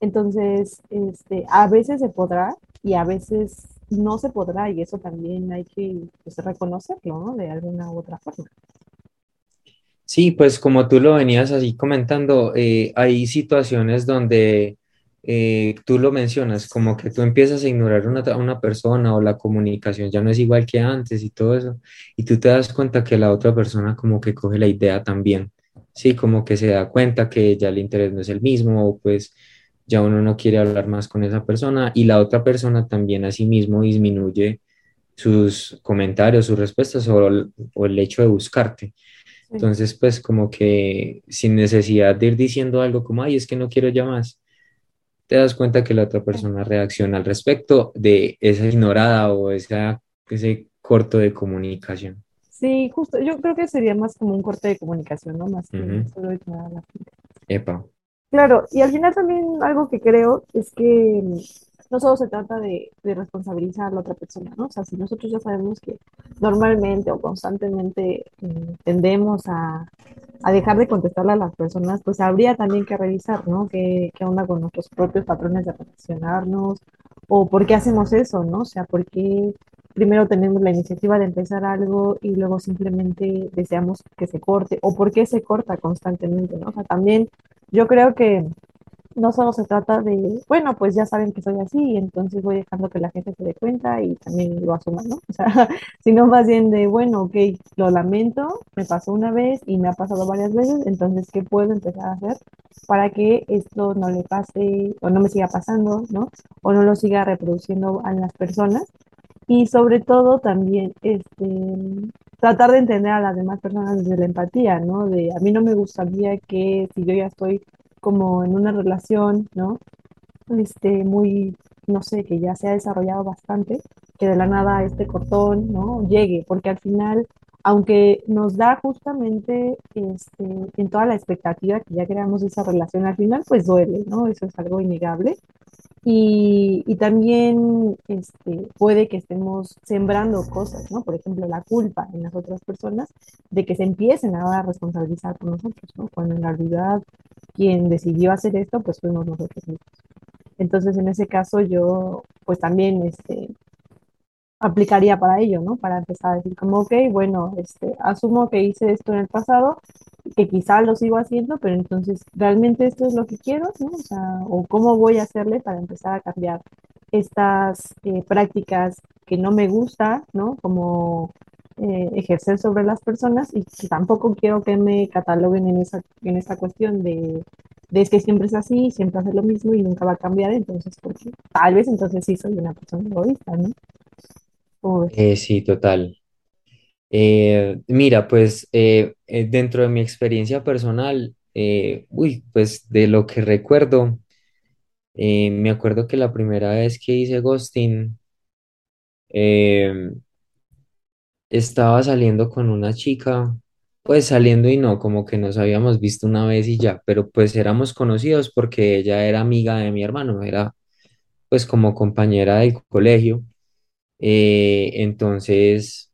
Entonces, este, a veces se podrá y a veces no se podrá y eso también hay que pues, reconocerlo, ¿no? De alguna u otra forma. Sí, pues como tú lo venías así comentando, eh, hay situaciones donde eh, tú lo mencionas, como que tú empiezas a ignorar una, una persona o la comunicación ya no es igual que antes y todo eso, y tú te das cuenta que la otra persona como que coge la idea también, sí, como que se da cuenta que ya el interés no es el mismo, o pues ya uno no quiere hablar más con esa persona y la otra persona también a sí mismo disminuye sus comentarios, sus respuestas o, el hecho de buscarte. Entonces, pues como que sin necesidad de ir diciendo algo como, ay, es que no quiero ya más, te das cuenta que la otra persona reacciona al respecto de esa ignorada o esa, ese corto de comunicación. Sí, justo, yo creo que sería más como un corte de comunicación, ¿no? Más que solo ignorar a la gente. Epa. Claro, y al final también algo que creo es que no solo se trata de, responsabilizar a la otra persona, ¿no? O sea, si nosotros ya sabemos que normalmente o constantemente eh, tendemos a, dejar de contestarle a las personas, pues habría también que revisar, ¿no? ¿Qué, qué onda con nuestros propios patrones de relacionarnos? ¿O por qué hacemos eso, ¿no? O sea, ¿por qué primero tenemos la iniciativa de empezar algo y luego simplemente deseamos que se corte o por qué se corta constantemente, ¿no? O sea, también yo creo que no solo se trata de, bueno, pues ya saben que soy así, entonces voy dejando que la gente se dé cuenta y también lo asuma, ¿no? O sea, sino más bien de, bueno, ok, lo lamento, me pasó una vez y me ha pasado varias veces, entonces, ¿qué puedo empezar a hacer para que esto no le pase o no me siga pasando, ¿no? O no lo siga reproduciendo a las personas. Y sobre todo también, este, tratar de entender a las demás personas desde la empatía, ¿no? De a mí no me gustaría que si yo ya estoy como en una relación, ¿no? Este, muy, no sé, que ya se ha desarrollado bastante, que de la nada este cortón, ¿no? Llegue, porque al final, aunque nos da justamente este, en toda la expectativa que ya creamos esa relación, al final pues duele, ¿no? Eso es algo innegable. Y, también este, puede que estemos sembrando cosas, ¿no? Por ejemplo, la culpa en las otras personas de que se empiecen ahora a responsabilizar por nosotros, ¿no? Cuando en realidad quien decidió hacer esto, pues fuimos nosotros mismos. Entonces, en ese caso, yo, pues también, este, aplicaría para ello, ¿no? Para empezar a decir como, ok, bueno, este, asumo que hice esto en el pasado, que quizá lo sigo haciendo, pero entonces, ¿realmente esto es lo que quiero? ¿no? O sea, o cómo voy a hacerle para empezar a cambiar estas eh, prácticas que no me gusta, ¿no? Como eh, ejercer sobre las personas y que tampoco quiero que me cataloguen en esa, en esta cuestión de, de es que siempre es así, siempre hace lo mismo y nunca va a cambiar, entonces, porque tal vez entonces sí soy una persona egoísta, ¿no? Eh, sí, total. Eh, mira, pues eh, dentro de mi experiencia personal, uy, pues de lo que recuerdo, me acuerdo que la primera vez que hice ghosting, estaba saliendo con una chica, pues saliendo y no, como que nos habíamos visto una vez y ya, pero pues éramos conocidos porque ella era amiga de mi hermano, era pues como compañera del colegio. Eh, entonces,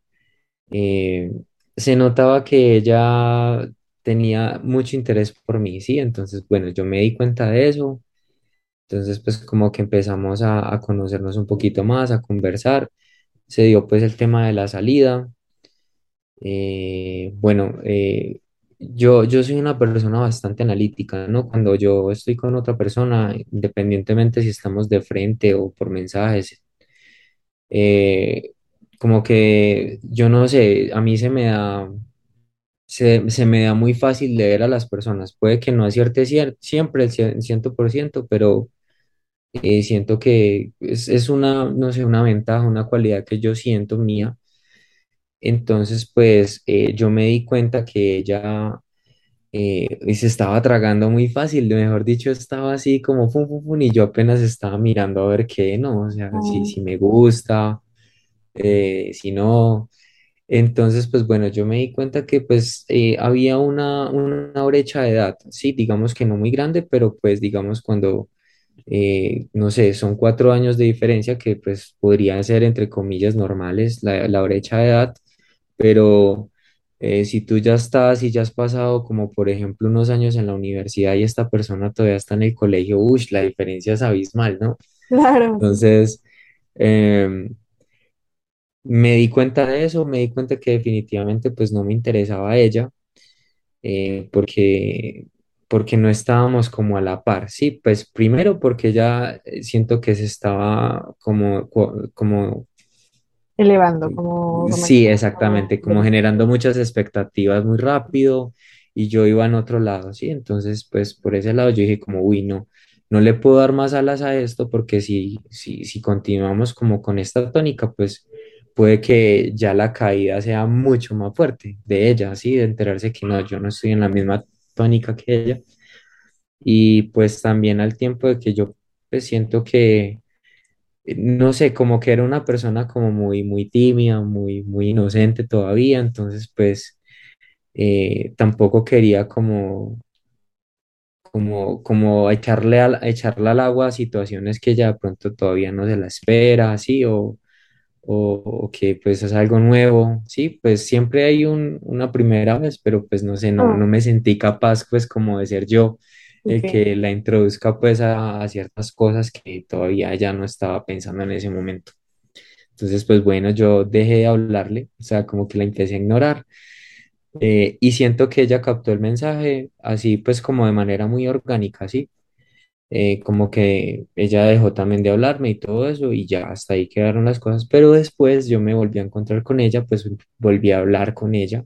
eh, se notaba que ella tenía mucho interés por mí, ¿sí? Entonces, bueno, yo me di cuenta de eso. Entonces, pues como que empezamos a, conocernos un poquito más, a conversar. Se dio pues el tema de la salida. Eh, bueno, yo, yo soy una persona bastante analítica, ¿no? Cuando yo estoy con otra persona, independientemente si estamos de frente o por mensajes, eh, como que yo no sé, a mí se me da, se, se me da muy fácil leer a las personas. Puede que no acierte cier- siempre el cien- ciento por ciento, pero eh, siento que es, es una, no sé, una ventaja, una cualidad que yo siento mía. Entonces, pues eh, yo me di cuenta que ella eh, y se estaba tragando muy fácil, mejor dicho, estaba así como fum, fum, fum, y yo apenas estaba mirando a ver qué, no, o sea, si, si me gusta, eh, si no. Entonces, pues bueno, yo me di cuenta que pues eh, había una, una brecha de edad, sí, digamos que no muy grande, pero pues digamos cuando, eh, no sé, son cuatro años de diferencia que pues podrían ser entre comillas normales la, la brecha de edad, pero eh, si tú ya estás y ya has pasado como por ejemplo unos años en la universidad y esta persona todavía está en el colegio, uy, la diferencia es abismal, ¿no? claro. Entonces... em, me di cuenta de eso, me di cuenta que definitivamente pues no me interesaba ella, eh, porque, porque no estábamos como a la par, sí, pues primero porque ella eh, siento que se estaba como, co- como, Elevando, como sí, exactamente, como generando muchas expectativas muy rápido y yo iba en otro lado, sí, entonces pues por ese lado yo dije como, uy, no. No le puedo dar más alas a esto porque si, si, si continuamos como con esta tónica, pues puede que ya la caída sea mucho más fuerte de ella, ¿sí? De enterarse que no, yo no estoy en la misma tónica que ella. Y pues también al tiempo de que yo pues siento que, no sé, como que era una persona como muy, muy tímida, muy, muy inocente todavía, entonces pues eh, tampoco quería como, como, como echarle al, echarle al agua a situaciones que ella de pronto todavía no se la espera, así, o o, o que pues es algo nuevo, sí, pues siempre hay un, una primera vez, pero pues no sé, no, Oh, no me sentí capaz pues como de ser yo el que la introduzca pues a, a ciertas cosas que todavía ya no estaba pensando en ese momento. Entonces, pues bueno, yo dejé de hablarle, o sea, como que la empecé a ignorar. eh, y siento que ella captó el mensaje así, pues como de manera muy orgánica, ¿sí? eh, como que ella dejó también de hablarme y todo eso y ya hasta ahí quedaron las cosas, pero después yo me volví a encontrar con ella, pues volví a hablar con ella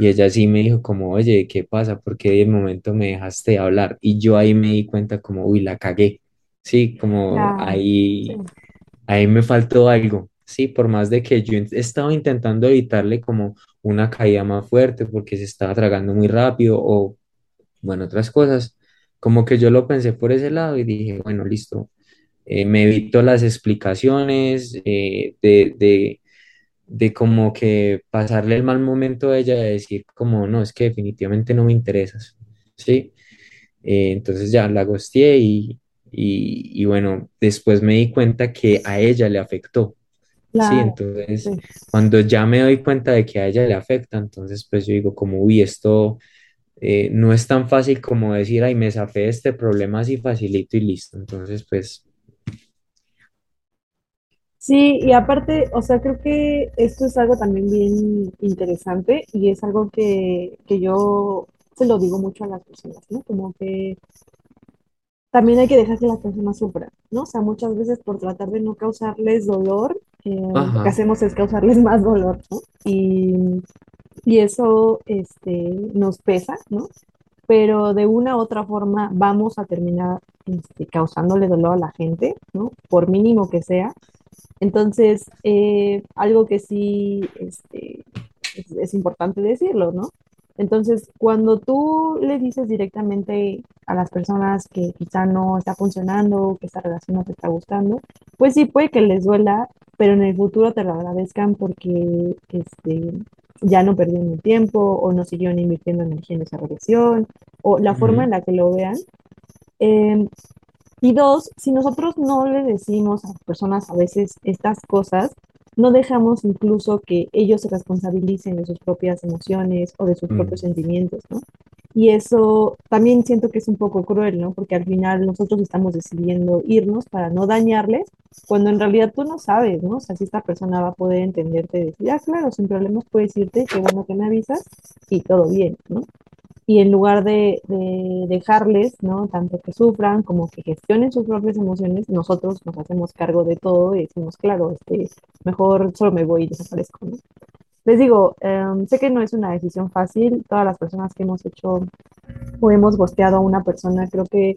y ella sí me dijo como, oye, ¿qué pasa? ¿Por qué de momento me dejaste de hablar? Y yo ahí me di cuenta como, uy, la cagué, sí, como Claro, sí. ahí, ahí me faltó algo. Sí, por más de que yo he estado intentando evitarle como una caída más fuerte porque se estaba tragando muy rápido o bueno, otras cosas, como que yo lo pensé por ese lado y dije, bueno, listo, eh, me evito las explicaciones eh, de, de, de como que pasarle el mal momento a ella, de decir como, no, es que definitivamente no me interesas, ¿sí? Eh, entonces ya la gosteé y, y, y bueno, después me di cuenta que a ella le afectó, ¿sí? Claro, Entonces, sí. cuando ya me doy cuenta de que a ella le afecta, entonces pues yo digo como, uy, esto eh, no es tan fácil como decir, ay, me zafé este problema así facilito y listo. Entonces, pues, Sí, y aparte, o sea, creo que esto es algo también bien interesante y es algo que, que yo se lo digo mucho a las personas, ¿no? Como que también hay que dejar que las personas sufran, ¿no? O sea, muchas veces por tratar de no causarles dolor, eh, lo que hacemos es causarles más dolor, ¿no? Y, y eso este, nos pesa, ¿no? Pero de una u otra forma vamos a terminar este, causándole dolor a la gente, ¿no? Por mínimo que sea. Entonces, eh, algo que sí este, es, es importante decirlo, ¿no? Entonces, cuando tú le dices directamente a las personas que quizá no está funcionando, que esta relación no te está gustando, pues sí puede que les duela, pero en el futuro te lo agradezcan porque este, ya no perdieron el tiempo o no siguieron invirtiendo energía en esa relación o la forma en la que lo vean. Eh, y dos, si nosotros no le decimos a las personas a veces estas cosas, no dejamos incluso que ellos se responsabilicen de sus propias emociones o de sus propios mm, sentimientos, ¿no? Y eso también siento que es un poco cruel, ¿no? Porque al final nosotros estamos decidiendo irnos para no dañarles, cuando en realidad tú no sabes, ¿no? O sea, si esta persona va a poder entenderte y decir, ah, claro, sin problemas puedes irte, qué bueno que me avisas y todo bien, ¿no? Y en lugar de, de, dejarles, ¿no? Tanto que sufran como que gestionen sus propias emociones, nosotros nos hacemos cargo de todo y decimos, claro, este, mejor solo me voy y desaparezco, ¿no? Les digo, um, sé que no es una decisión fácil, todas las personas que hemos hecho o hemos gosteado a una persona, creo que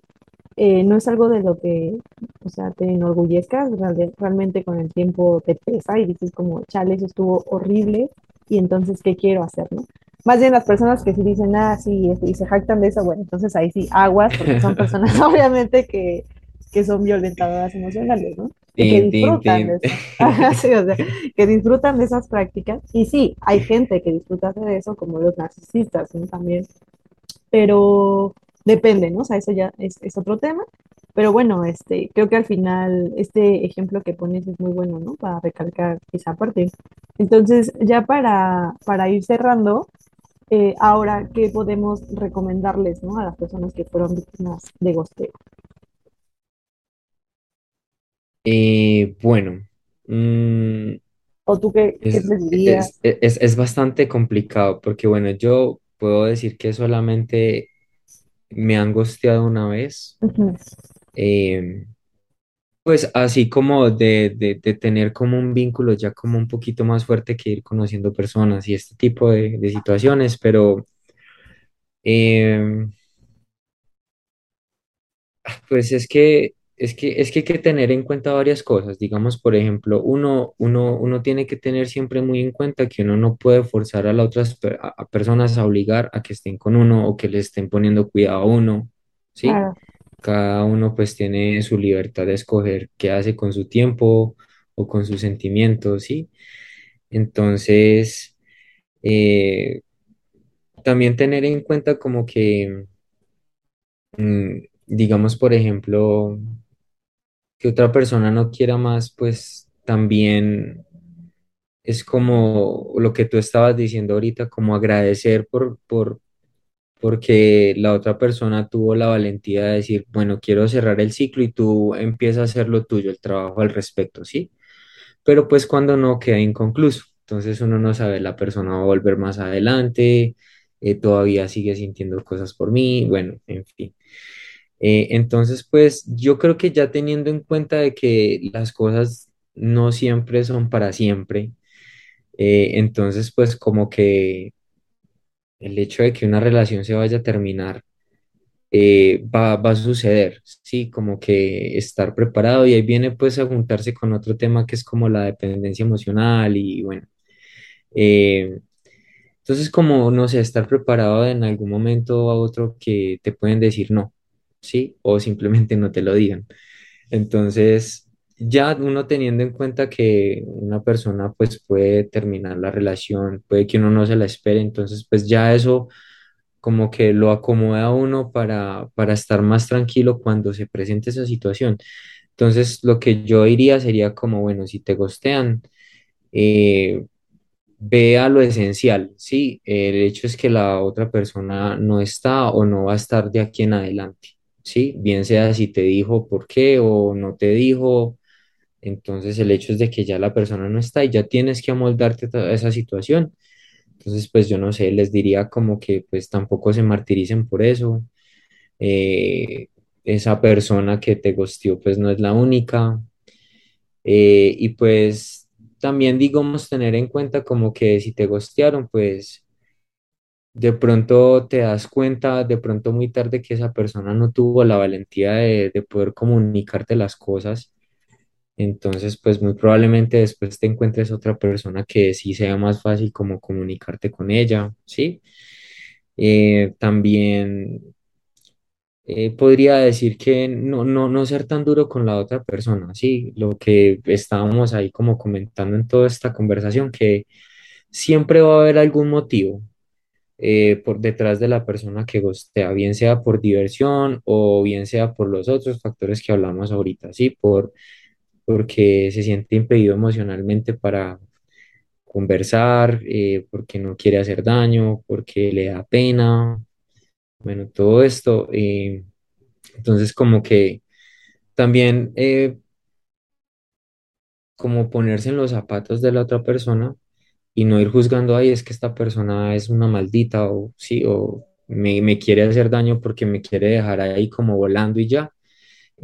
eh, no es algo de lo que, o sea, te enorgullezcas, real- realmente con el tiempo te pesa y dices como, chale, eso estuvo horrible y entonces, ¿qué quiero hacer, no? Más bien las personas que sí dicen, ah, sí, este, y se jactan de eso, bueno, entonces ahí sí, aguas, porque son personas obviamente que, que son violentadoras emocionales, ¿no? Y que disfrutan de eso. Ajá, sí, o sea, que disfrutan de esas prácticas. Y sí, hay gente que disfruta de eso, como los narcisistas, ¿no? También pero depende, ¿no? O sea, eso ya es, es otro tema. Pero bueno, este, creo que al final este ejemplo que pones es muy bueno, ¿no? Para recalcar esa parte. Entonces, ya para, para ir cerrando, eh, ahora, ¿qué podemos recomendarles, ¿no? A las personas que fueron víctimas de gosteo. Eh, bueno, mm, ¿O tú qué, qué es, dirías? es, es, es bastante complicado porque, bueno, yo puedo decir que solamente me han gosteado una vez. Eh, Pues así como de, de, de tener como un vínculo ya como un poquito más fuerte que ir conociendo personas y este tipo de, de situaciones, pero em, pues es que, es que, es que hay que tener en cuenta varias cosas. Digamos, por ejemplo, uno, uno, uno tiene que tener siempre muy en cuenta que uno no puede forzar a las otras a a personas a obligar a que estén con uno o que le estén poniendo cuidado a uno, ¿sí? Claro, Cada uno pues tiene su libertad de escoger qué hace con su tiempo o con sus sentimientos, ¿sí? Entonces, eh, también tener en cuenta como que, mm, digamos, por ejemplo, que otra persona no quiera más, pues también es como lo que tú estabas diciendo ahorita, como agradecer por, por, porque la otra persona tuvo la valentía de decir, bueno, quiero cerrar el ciclo y tú empiezas a hacer lo tuyo, el trabajo al respecto, ¿sí? pero pues cuando no queda inconcluso. Entonces uno no sabe, la persona va a volver más adelante, eh, todavía sigue sintiendo cosas por mí, bueno, en fin. Eh, entonces, pues yo creo que ya teniendo en cuenta de que las cosas no siempre son para siempre, eh, entonces pues como que el hecho de que una relación se vaya a terminar eh, va, va a suceder, sí, como que estar preparado y ahí viene pues a juntarse con otro tema que es como la dependencia emocional y bueno, eh, entonces como, no sé, estar preparado en algún momento a otro que te pueden decir no, sí, o simplemente no te lo digan. Entonces, ya uno teniendo en cuenta que una persona pues puede terminar la relación, puede que uno no se la espere, entonces pues ya eso como que lo acomoda a uno para, para estar más tranquilo cuando se presente esa situación. Entonces, lo que yo diría sería como, bueno, si te gostean, eh, ve a lo esencial, ¿sí? El hecho es que la otra persona no está o no va a estar de aquí en adelante, ¿sí? Bien sea si te dijo por qué o no te dijo, entonces el hecho es de que ya la persona no está y ya tienes que amoldarte a esa situación. Entonces, pues yo no sé, les diría como que pues tampoco se martiricen por eso. Eh, esa persona que te gosteó pues no es la única. Eh, y pues también digamos tener en cuenta como que si te gostearon pues de pronto te das cuenta de pronto muy tarde que esa persona no tuvo la valentía de, de poder comunicarte las cosas entonces, pues muy probablemente después te encuentres otra persona que sí sea más fácil como comunicarte con ella, ¿sí? Eh, también eh, podría decir que no, no, no ser tan duro con la otra persona, ¿sí? Lo que estábamos ahí como comentando en toda esta conversación, que siempre va a haber algún motivo eh, por detrás de la persona que gostea, bien sea por diversión o bien sea por los otros factores que hablamos ahorita, ¿sí? Por porque se siente impedido emocionalmente para conversar, eh, porque no quiere hacer daño, porque le da pena, bueno, todo esto. eh, entonces, como que también eh, como ponerse en los zapatos de la otra persona y no ir juzgando, ay, es que esta persona es una maldita o sí, o me, me quiere hacer daño porque me quiere dejar ahí como volando y ya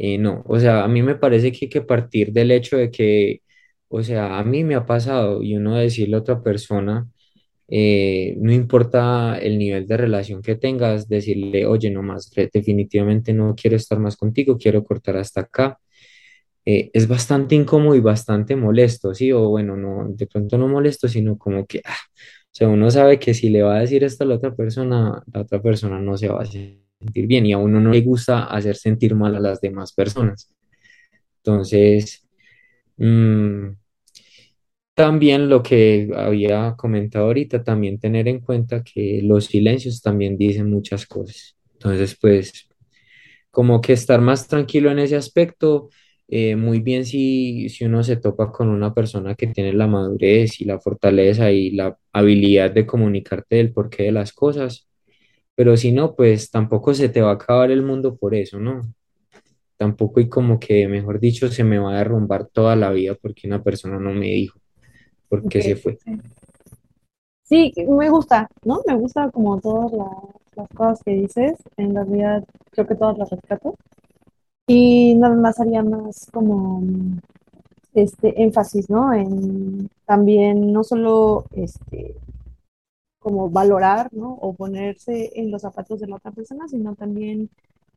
Eh, no, o sea, a mí me parece que hay que partir del hecho de que, o sea, a mí me ha pasado y uno decirle a otra persona, eh, no importa el nivel de relación que tengas, decirle, oye, no más, definitivamente no quiero estar más contigo, quiero cortar hasta acá. Eh, es bastante incómodo y bastante molesto, ¿sí? O bueno, no, de pronto no molesto, sino como que, ah, o sea, uno sabe que si le va a decir esto a la otra persona, la otra persona no se va a sentir bien y a uno no le gusta hacer sentir mal a las demás personas. Entonces, mm, también lo que había comentado ahorita, también tener en cuenta que los silencios también dicen muchas cosas. Entonces, pues, como que estar más tranquilo en ese aspecto. eh, muy bien si, si uno se topa con una persona que tiene la madurez y la fortaleza y la habilidad de comunicarte el porqué de las cosas pero si no, pues tampoco se te va a acabar el mundo por eso, ¿no? Tampoco y como que, mejor dicho, se me va a derrumbar toda la vida porque una persona no me dijo por qué se fue. sí. Me gusta, ¿no? Me gusta como todas las, las cosas que dices. En realidad, creo que todas las rescato. Y nada más haría más como este énfasis, ¿no? En también no solo este como valorar, ¿no? O ponerse en los zapatos de la otra persona, sino también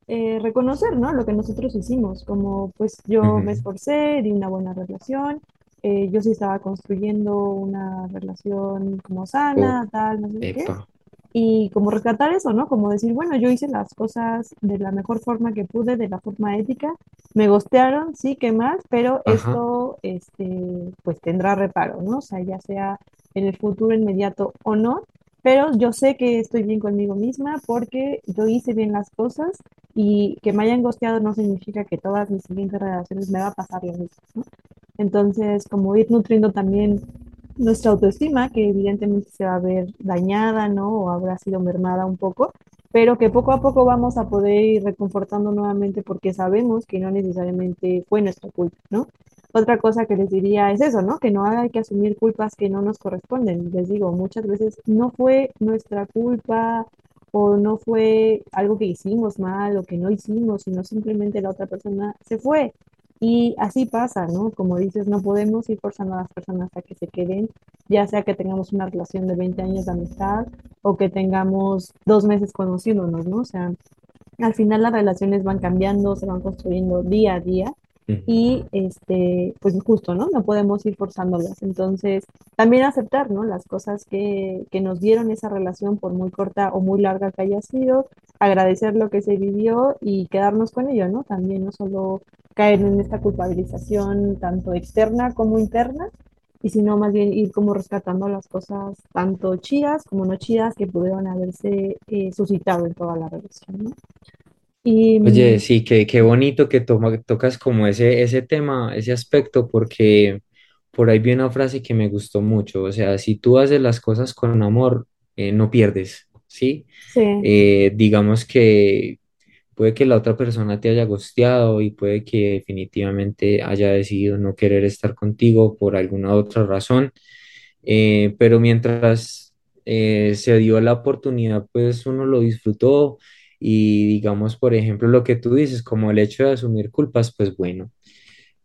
eh, reconocer, ¿no? Lo que nosotros hicimos, como pues yo me Ujú. esforcé, di una buena relación, eh, yo sí estaba construyendo una relación como Oh, sana, tal, no sé qué, y como rescatar eso, ¿no? Como decir, bueno, yo hice las cosas de la mejor forma que pude, de la forma ética, me gostearon, sí, qué más, pero Ajá. esto, este, pues tendrá reparo, ¿no? O sea, ya sea en el futuro inmediato o no, pero yo sé que estoy bien conmigo misma porque yo hice bien las cosas y que me hayan gosteado no significa que todas mis siguientes relaciones me va a pasar lo mismo. Entonces, como ir nutriendo también nuestra autoestima, que evidentemente se va a ver dañada, ¿no? O habrá sido mermada un poco, pero que poco a poco vamos a poder ir reconfortando nuevamente porque sabemos que no necesariamente fue nuestra culpa, ¿no? Otra cosa que les diría es eso, ¿no? Que no hay que asumir culpas que no nos corresponden. Les digo, muchas veces no fue nuestra culpa o no fue algo que hicimos mal o que no hicimos, sino simplemente la otra persona se fue. Y así pasa, ¿no? Como dices, no podemos ir forzando a las personas a que se queden, ya sea que tengamos una relación de 20 años de amistad o que tengamos dos meses conociéndonos, ¿no? O sea, al final las relaciones van cambiando, se van construyendo día a día y este, pues justo, ¿no? No podemos ir forzándolas. Entonces, también aceptar, ¿no? Las cosas que, que nos dieron esa relación, por muy corta o muy larga que haya sido, agradecer lo que se vivió y quedarnos con ello, ¿no? También no solo caer en esta culpabilización tanto externa como interna, y sino más bien ir como rescatando las cosas tanto chidas como no chidas que pudieron haberse eh, suscitado en toda la relación. Y Oye, sí, qué, qué bonito que toma- tocas como ese, ese tema, ese aspecto, porque por ahí vi una frase que me gustó mucho. O sea, si tú haces las cosas con amor, eh, no pierdes, ¿sí? sí, Eh, digamos que puede que la otra persona te haya gusteado y puede que definitivamente haya decidido no querer estar contigo por alguna otra razón. Eh, pero mientras eh, se dio la oportunidad, pues uno lo disfrutó y digamos, por ejemplo, lo que tú dices, como el hecho de asumir culpas, pues bueno,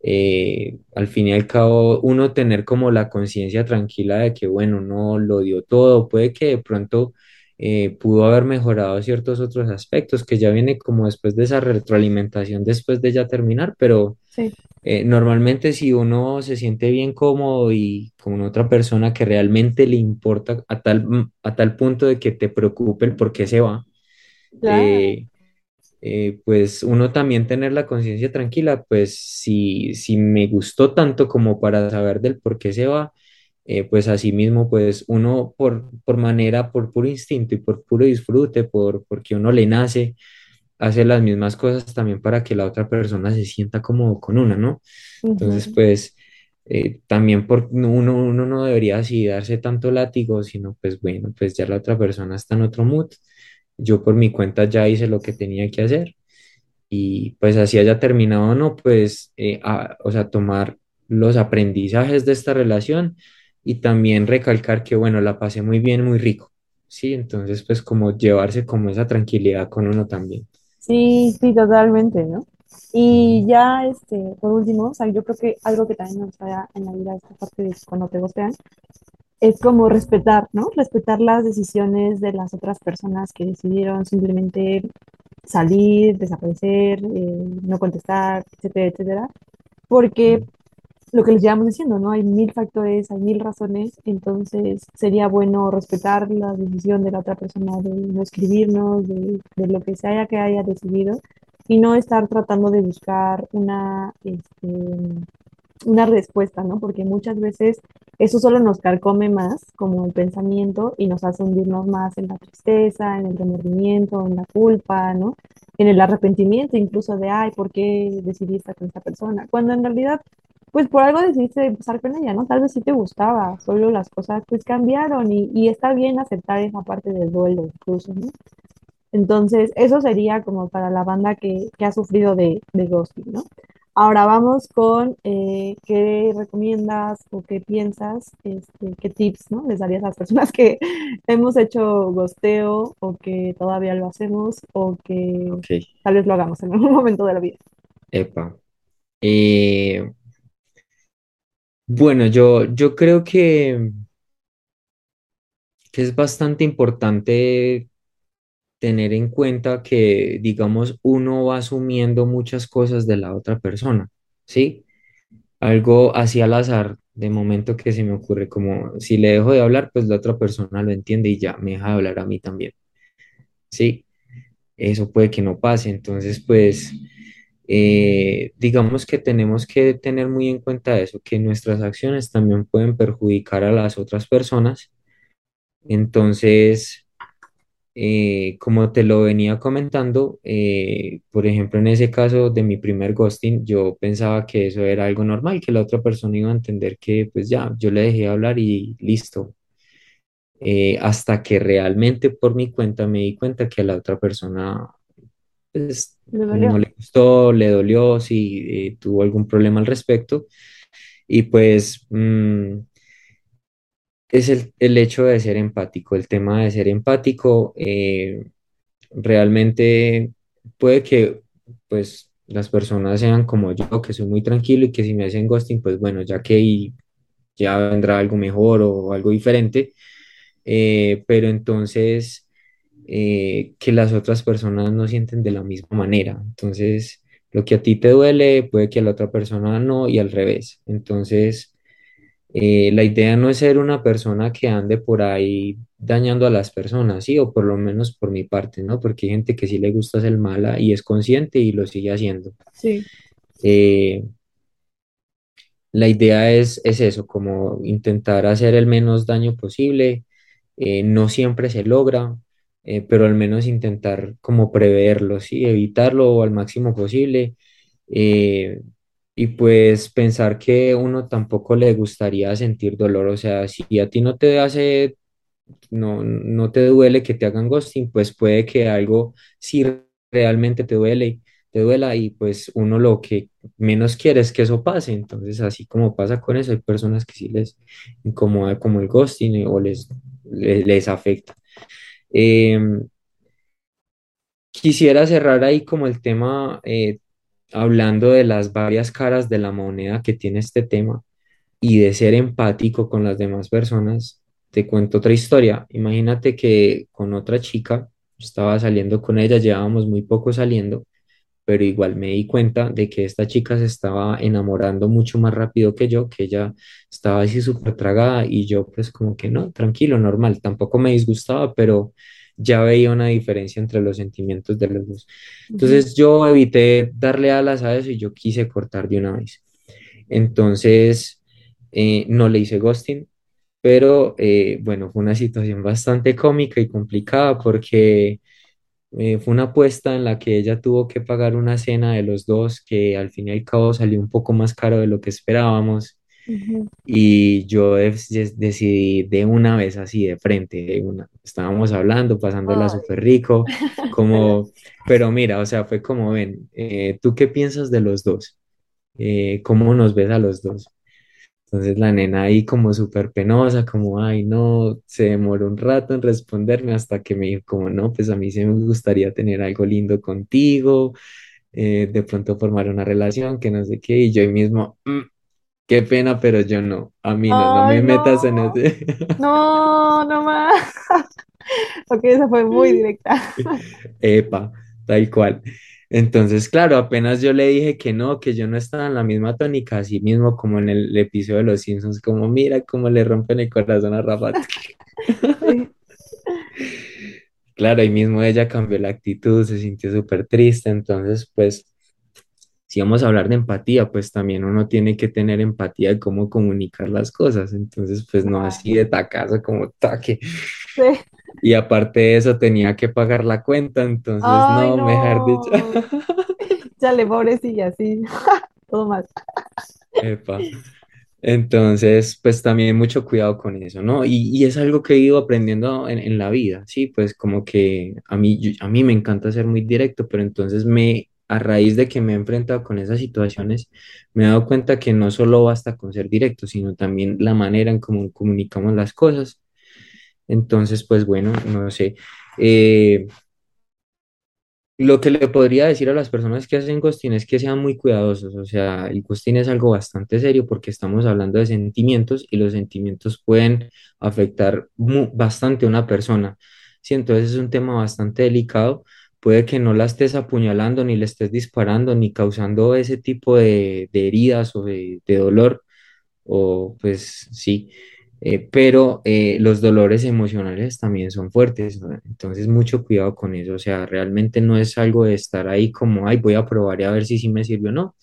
eh, al fin y al cabo, uno tener como la conciencia tranquila de que, bueno, no lo dio todo, puede que de pronto eh, pudo haber mejorado ciertos otros aspectos, que ya viene como después de esa retroalimentación, después de ya terminar, pero sí, eh, normalmente si uno se siente bien cómodo y con otra persona que realmente le importa a tal, a tal punto de que te preocupe el por qué se va, claro. eh, eh, pues uno también tener la conciencia tranquila, pues si, si me gustó tanto como para saber del por qué se va, eh, pues así mismo, pues uno por, por manera, por puro instinto y por puro disfrute, por, porque uno le nace, hace las mismas cosas también para que la otra persona se sienta como con una, ¿no? Entonces, Ujú, pues eh, también por, no, uno, uno no debería así darse tanto látigo, sino pues bueno, pues ya la otra persona está en otro mood. Yo por mi cuenta ya hice lo que tenía que hacer y pues así haya terminado o no, pues, eh, a- o sea, tomar los aprendizajes de esta relación y también recalcar que, bueno, la pasé muy bien, muy rico, ¿sí? Entonces, pues como llevarse como esa tranquilidad con uno también. Sí, sí, totalmente, ¿no? Y ya, este, por último, o sea, yo creo que algo que también me gustaría añadir a esta parte de cuando te gustean es como respetar, ¿no? Respetar las decisiones de las otras personas que decidieron simplemente salir, desaparecer, eh, no contestar, etcétera, etcétera. Porque lo que les llevamos diciendo, ¿no? Hay mil factores, hay mil razones, entonces sería bueno respetar la decisión de la otra persona de no escribirnos, de, de lo que sea que haya decidido, y no estar tratando de buscar una, este, una respuesta, ¿no? Porque muchas veces eso solo nos carcome más como el pensamiento y nos hace hundirnos más en la tristeza, en el remordimiento, en la culpa, ¿no? En el arrepentimiento incluso de, ay, ¿por qué decidí estar con esta persona? Cuando en realidad, pues por algo decidiste empezar con ella, ¿no? Tal vez sí te gustaba, solo las cosas pues cambiaron y, y está bien aceptar esa parte del duelo incluso, ¿no? Entonces, eso sería como para la banda que, que ha sufrido de, de ghosting, ¿no? Ahora vamos con eh, qué recomiendas o qué piensas, este, qué tips, ¿no? Les darías a las personas que hemos hecho ghosteo o que todavía lo hacemos o que tal vez lo hagamos en algún momento de la vida. epa. Eh, bueno, yo, yo creo que, que es bastante importante tener en cuenta que, digamos, uno va asumiendo muchas cosas de la otra persona, ¿sí? Algo así al azar, de momento que se me ocurre, como si le dejo de hablar, pues la otra persona lo entiende y ya me deja de hablar a mí también, ¿sí? Eso puede que no pase, entonces, pues, eh, digamos que tenemos que tener muy en cuenta eso, que nuestras acciones también pueden perjudicar a las otras personas, entonces eh, como te lo venía comentando, eh, por ejemplo, en ese caso de mi primer ghosting, yo pensaba que eso era algo normal, que la otra persona iba a entender que pues ya, yo le dejé hablar y listo. Eh, hasta que realmente por mi cuenta me di cuenta que a la otra persona pues, ¿Le no le gustó, le dolió, si tuvo algún problema al respecto. Y pues mm, es el, el hecho de ser empático, el tema de ser empático, eh, realmente puede que pues las personas sean como yo, que soy muy tranquilo y que si me hacen ghosting, pues bueno, ya que ahí ya vendrá algo mejor o algo diferente, eh, pero entonces eh, que las otras personas no sienten de la misma manera. Entonces, lo que a ti te duele puede que a la otra persona no y al revés. Entonces, eh, la idea no es ser una persona que ande por ahí dañando a las personas, sí, o por lo menos por mi parte, ¿no? Porque hay gente que sí le gusta hacer mala y es consciente y lo sigue haciendo. Sí. Eh, la idea es, es eso, como intentar hacer el menos daño posible. Eh, no siempre se logra, eh, pero al menos intentar como preverlo, ¿sí? Evitarlo al máximo posible. eh, y pues pensar que uno tampoco le gustaría sentir dolor, o sea, si a ti no te hace, no, no te duele que te hagan ghosting, pues puede que algo sí realmente te duele, te duela y pues uno lo que menos quiere es que eso pase, entonces así como pasa con eso, hay personas que sí les incomoda como el ghosting o les, les, afecta. Em, Quisiera cerrar ahí como el tema, eh, hablando de las varias caras de la moneda que tiene este tema y de ser empático con las demás personas. Te cuento otra historia. Imagínate que con otra chica estaba saliendo con ella, llevábamos muy poco saliendo, pero igual me di cuenta de que esta chica se estaba enamorando mucho más rápido que yo, que ella estaba así súper tragada y yo pues como que no, tranquilo, normal, tampoco me disgustaba, pero ya veía una diferencia entre los sentimientos de los dos. Entonces yo evité darle alas a eso y yo quise cortar de una vez. Entonces eh, no le hice ghosting, pero eh, bueno, fue una situación bastante cómica y complicada porque eh, fue una apuesta en la que ella tuvo que pagar una cena de los dos que al fin y al cabo salió un poco más caro de lo que esperábamos. Y yo decidí de una vez así de frente, de una, estábamos hablando, pasándola súper rico, como, pero mira, o sea, fue como, ven, eh, ¿tú qué piensas de los dos? Eh, ¿cómo nos ves a los dos? Entonces la nena ahí como súper penosa, como, ay, no, se demoró un rato en responderme hasta que me dijo, como, no, pues a mí sí me gustaría tener algo lindo contigo, eh, de pronto formar una relación, que no sé qué, y yo ahí mismo, "Mm, qué pena, pero yo no, a mí no, no me metas en ese. no, no más. Ok, esa fue muy directa. Epa, tal cual. Entonces, claro, apenas yo le dije que no, que yo no estaba en la misma tónica, así mismo como en el episodio de Los Simpsons, como mira cómo le rompen el corazón a Rafa. Sí. Claro, ahí mismo ella cambió la actitud, se sintió súper triste, entonces, pues, si vamos a hablar de empatía, pues también uno tiene que tener empatía de cómo comunicar las cosas, entonces, pues, no así de tacazo como taque. Sí. Y aparte de eso, tenía que pagar la cuenta, entonces, Ay, no, mejor dicho. no. Chale, pobrecilla, sí. Todo mal. Epa. Entonces, pues también mucho cuidado con eso, ¿no? Y, y es algo que he ido aprendiendo en, en la vida, ¿sí? Pues como que a mí, yo- a mí me encanta ser muy directo, pero entonces me, a raíz de que me he enfrentado con esas situaciones, me he dado cuenta que no solo basta con ser directo, sino también la manera en cómo comunicamos las cosas. Entonces, pues bueno, no sé. Eh, lo que le podría decir a las personas que hacen ghosting es que sean muy cuidadosos, o sea, el ghosting es algo bastante serio porque estamos hablando de sentimientos y los sentimientos pueden afectar bastante a una persona. Sí, entonces es un tema bastante delicado. Puede que no la estés apuñalando, ni le estés disparando, ni causando ese tipo de, heridas o de, dolor, o pues sí, eh, pero eh, los dolores emocionales también son fuertes. Entonces mucho cuidado con eso, o sea, realmente no es algo de estar ahí como, ay, voy a probar y a ver si sí me sirve o no,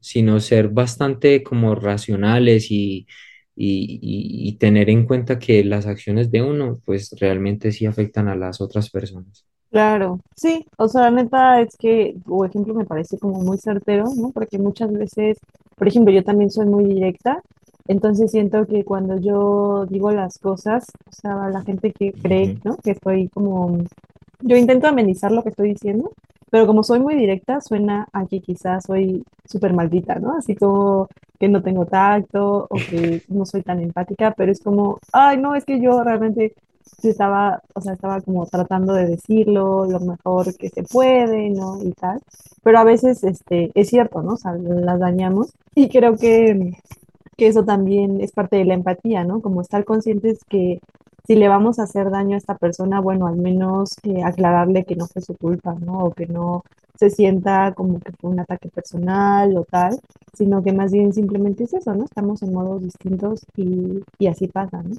sino ser bastante como racionales y, y- y tener en cuenta que las acciones de uno, pues realmente sí afectan a las otras personas. Claro, sí, o sea, la neta es que tu ejemplo me parece como muy certero, ¿no? Porque muchas veces, por ejemplo, yo también soy muy directa, entonces siento que cuando yo digo las cosas, o sea, la gente que cree, ¿no? Que estoy como, yo intento amenizar lo que estoy diciendo, pero como soy muy directa, suena a que quizás soy súper maldita, ¿no? Así como que no tengo tacto o que no soy tan empática, pero es como, ay, no, es que yo realmente estaba, o sea, estaba como tratando de decirlo lo mejor que se puede, ¿no? Y tal, pero a veces, este, es cierto, ¿no? O sea, las dañamos y creo que, que eso también es parte de la empatía, ¿no? Como estar conscientes que si le vamos a hacer daño a esta persona, bueno, al menos eh, aclararle que no fue su culpa, ¿no? O que no se sienta como que fue un ataque personal o tal, sino que más bien simplemente es eso, ¿no? Estamos en modos distintos y, y así pasa, ¿no?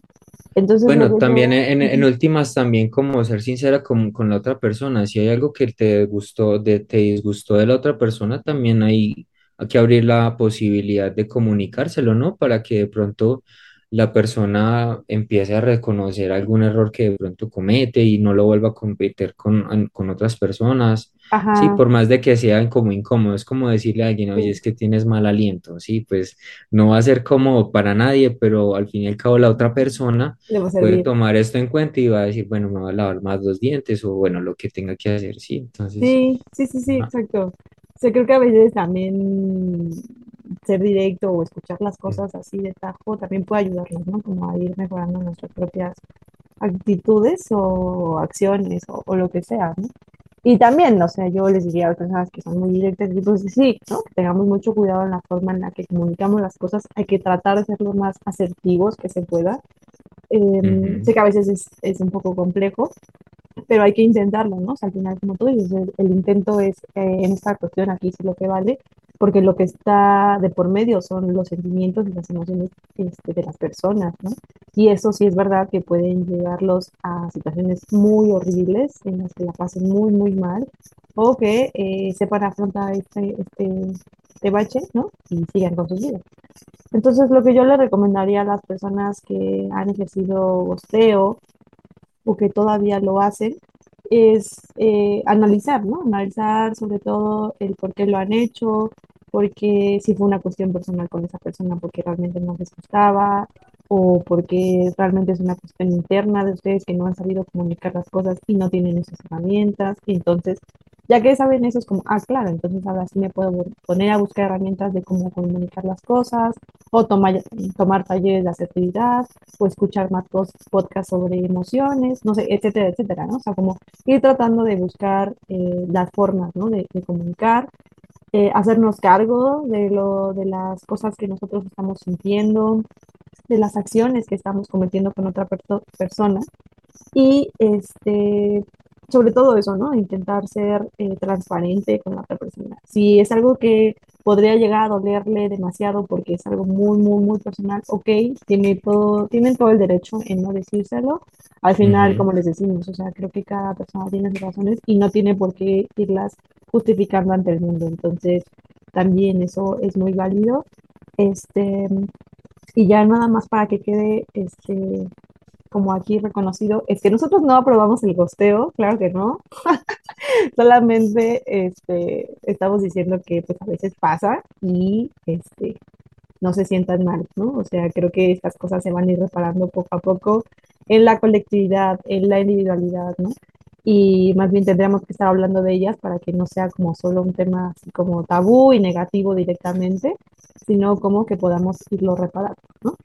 Entonces, bueno, también en, en, últimas, también como ser sincera con, con, la otra persona, si hay algo que te gustó, de, te disgustó de la otra persona, también hay, hay que abrir la posibilidad de comunicárselo, ¿no? Para que de pronto la persona empiece a reconocer algún error que de pronto comete y no lo vuelva a competir con, con otras personas. Sí, por más de que sea como incómodo, es como decirle a alguien, oye, es que tienes mal aliento, sí, pues no va a ser cómodo para nadie, pero al fin y al cabo la otra persona puede tomar esto en cuenta y va a decir, bueno, me va a lavar más los dientes o bueno, lo que tenga que hacer, sí, entonces. Sí, sí, sí, sí, exacto. O sea, creo que a veces también ser directo o escuchar las cosas así de tajo también puede ayudarnos, ¿no? Como a ir mejorando nuestras propias actitudes o acciones o, lo que sea, ¿no? Y también, o sea, yo les diría a las personas que son muy directas, pues sí, ¿no? tengamos mucho cuidado en la forma en la que comunicamos las cosas, hay que tratar de ser lo más asertivos que se pueda. Em, sé que a veces es, es, un poco complejo, pero hay que intentarlo, ¿no? O sea, al final, como tú dices, el, intento es, eh, en esta cuestión aquí sí lo que vale, porque lo que está de por medio son los sentimientos y las emociones este, de las personas, ¿no? Y eso sí es verdad que pueden llevarlos a situaciones muy horribles, en las que la pasen muy, muy mal, o que eh, sepan afrontar este, este, este bache, ¿no? Y sigan con sus vidas. Entonces, lo que yo le recomendaría a las personas que han ejercido gosteo o que todavía lo hacen, es eh, analizar, ¿no? Analizar sobre todo el por qué lo han hecho, porque si fue una cuestión personal con esa persona, porque realmente no les gustaba, o porque realmente es una cuestión interna de ustedes que no han sabido comunicar las cosas y no tienen esas herramientas. Y entonces, ya que saben eso, es como, ah, claro, entonces ahora sí me puedo poner a buscar herramientas de cómo comunicar las cosas, o tomar, tomar talleres de asertividad, o escuchar más podcasts sobre emociones, no sé, etcétera, etcétera, ¿no? O sea, como ir tratando de buscar eh, las formas, ¿no? De, de comunicar, eh, hacernos cargo de, lo, de las cosas que nosotros estamos sintiendo, de las acciones que estamos cometiendo con otra persona y este, sobre todo eso, ¿no? Intentar ser eh, transparente con la otra persona. Si es algo que podría llegar a dolerle demasiado porque es algo muy, muy, muy personal, ok, tiene todo, tienen todo el derecho en no decírselo. Al final, como les decimos, o sea, creo que cada persona tiene sus razones y no tiene por qué irlas justificando ante el mundo. Entonces, también eso es muy válido. Este, y ya nada más para que quede este, como aquí reconocido, es que nosotros no aprobamos el gosteo, claro que no. Solamente este, estamos diciendo que pues a veces pasa y este, no se sientan mal, ¿no? O sea, creo que estas cosas se van a ir reparando poco a poco en la colectividad, en la individualidad, ¿no? y más bien tendríamos que estar hablando de ellas para que no sea como solo un tema así como tabú y negativo directamente, sino como que podamos irlo reparando, ¿no?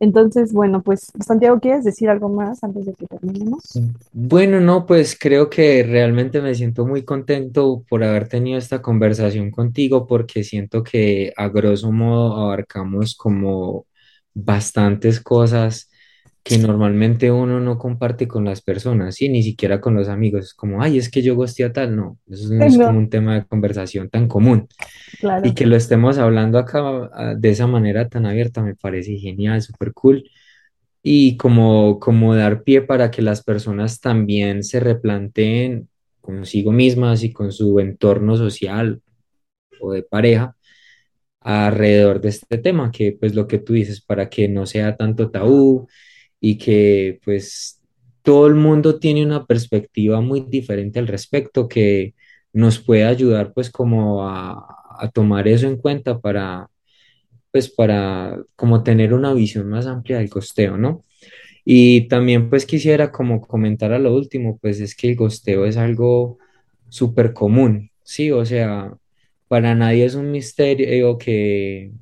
Entonces, bueno, pues Santiago, ¿quieres decir algo más antes de que terminemos? Bueno, no, pues creo que realmente me siento muy contento por haber tenido esta conversación contigo porque siento que a grosso modo abarcamos como bastantes cosas que normalmente uno no comparte con las personas, y ni siquiera con los amigos, como, ay, es que yo gosté a tal, no, eso no es como un tema de conversación tan común. Y que lo estemos hablando acá ah, de esa manera tan abierta me parece genial, súper cool. Y como, como dar pie para que las personas también se replanteen consigo mismas y con su entorno social o de pareja alrededor de este tema, que pues lo que tú dices, para que no sea tanto tabú, y que pues todo el mundo tiene una perspectiva muy diferente al respecto que nos puede ayudar pues como a, tomar eso en cuenta para pues para como tener una visión más amplia del costeo, ¿no? Y también pues quisiera como comentar a lo último, pues es que el costeo es algo súper común, ¿sí? O sea, para nadie es un misterio que,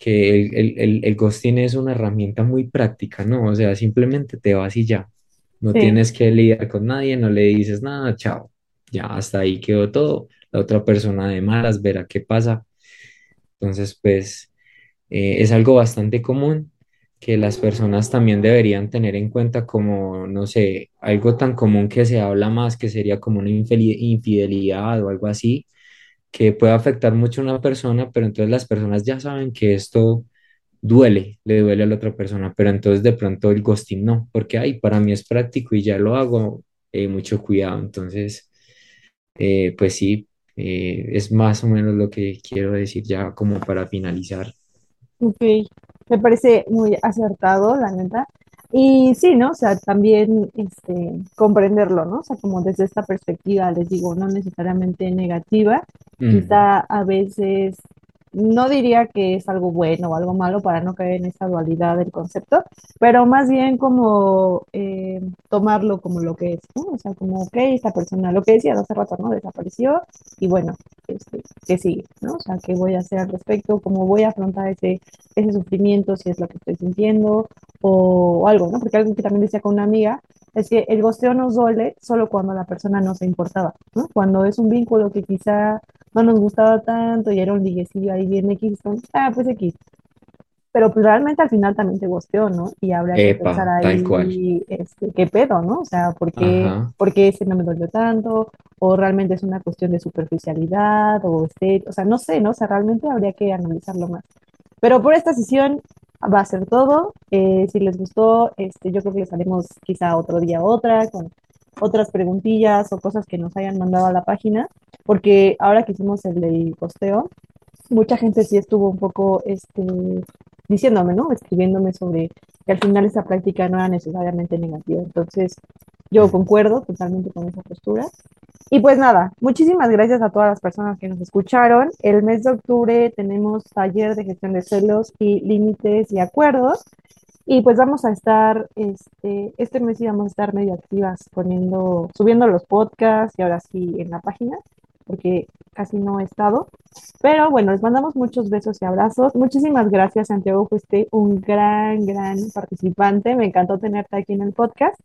que el, el, el, el ghosting es una herramienta muy práctica, ¿no? O sea, simplemente te vas y ya. No Sí, tienes que lidiar con nadie, no le dices nada, chao. Ya hasta ahí quedó todo. La otra persona de malas verá qué pasa. Entonces, pues eh, es algo bastante común que las personas también deberían tener en cuenta como, no sé, algo tan común que se habla más que sería como una infidelidad o algo así, que puede afectar mucho a una persona, pero entonces las personas ya saben que esto duele, le duele a la otra persona, pero entonces de pronto el ghosting no, porque ay, para mí es práctico y ya lo hago, eh, mucho cuidado. Entonces, eh, pues sí, eh, es más o menos lo que quiero decir ya como para finalizar. ok. Me parece muy acertado, la neta. Y sí, ¿no? O sea, también este, comprenderlo, ¿no? O sea, como desde esta perspectiva, les digo, no necesariamente negativa, Ujú. quizá a veces no diría que es algo bueno o algo malo para no caer en esa dualidad del concepto, pero más bien como eh, tomarlo como lo que es, ¿no? O sea, como, ok, esta persona, lo que decía hace rato, ¿no? Desapareció y bueno, este, ¿qué sigue, ¿no? O sea, ¿qué voy a hacer al respecto? ¿Cómo voy a afrontar ese, ese sufrimiento, si es lo que estoy sintiendo o, o algo, ¿no? Porque algo que también decía con una amiga es que el gosteo nos duele solo cuando la persona no se importaba, ¿no? Cuando es un vínculo que quizá no nos gustaba tanto y era un liguecillo ahí bien X, ah, pues X. Pero pues realmente al final también te gusteó, ¿no? Y habría que pensar Epa, ahí, este, qué pedo, ¿no? O sea, ¿por qué, por qué ese no me dolió tanto? O realmente es una cuestión de superficialidad, o este, o sea, no sé, ¿no? O sea, realmente habría que analizarlo más. Pero por esta sesión va a ser todo. Eh, si les gustó, este, yo creo que les haremos quizá otro día otra, con otras preguntillas o cosas que nos hayan mandado a la página, porque ahora que hicimos el del posteo, mucha gente sí estuvo un poco este, diciéndome, ¿no? Escribiéndome sobre que al final esa práctica no era necesariamente negativa. Entonces, yo concuerdo totalmente con esa postura. Y pues nada, muchísimas gracias a todas las personas que nos escucharon. El mes de octubre tenemos taller de gestión de celos y límites y acuerdos. Y pues vamos a estar, este, este mes sí vamos a estar medio activas poniendo, subiendo los podcasts y ahora sí en la página, porque casi no he estado. Pero bueno, les mandamos muchos besos y abrazos. Muchísimas gracias, Santiago. Fuiste un gran, gran participante. Me encantó tenerte aquí en el podcast.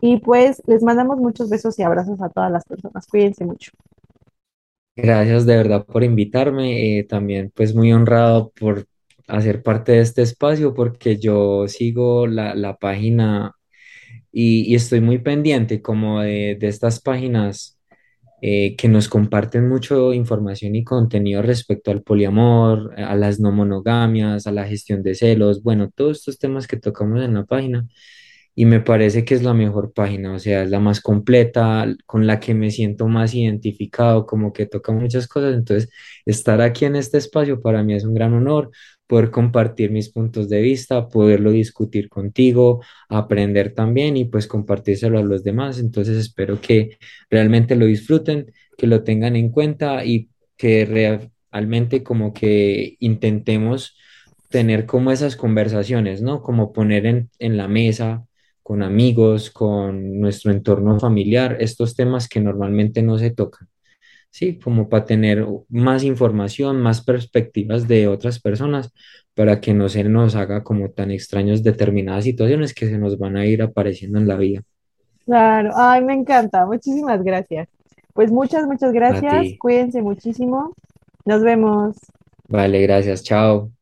Y pues les mandamos muchos besos y abrazos a todas las personas. Cuídense mucho. Gracias de verdad por invitarme. eh, también pues muy honrado por hacer parte de este espacio porque yo sigo la, la página y, estoy muy pendiente como de, de estas páginas eh, que nos comparten mucho información y contenido respecto al poliamor, a las no monogamias, a la gestión de celos, bueno, todos estos temas que tocamos en la página. Y me parece que es la mejor página, o sea, es la más completa, con la que me siento más identificado, como que toca muchas cosas. Entonces, estar aquí en este espacio para mí es un gran honor, poder compartir mis puntos de vista, poderlo discutir contigo, aprender también y pues compartírselo a los demás. Entonces, espero que realmente lo disfruten, que lo tengan en cuenta y que realmente como que intentemos tener como esas conversaciones, ¿no? Como poner en, en la mesa con amigos, con nuestro entorno familiar, estos temas que normalmente no se tocan, ¿sí? Como para tener más información, más perspectivas de otras personas, para que no se nos haga como tan extraños determinadas situaciones que se nos van a ir apareciendo en la vida. Claro, ay, me encanta. Muchísimas gracias. Pues muchas, muchas gracias. Cuídense muchísimo. Nos vemos. Vale, gracias, chao.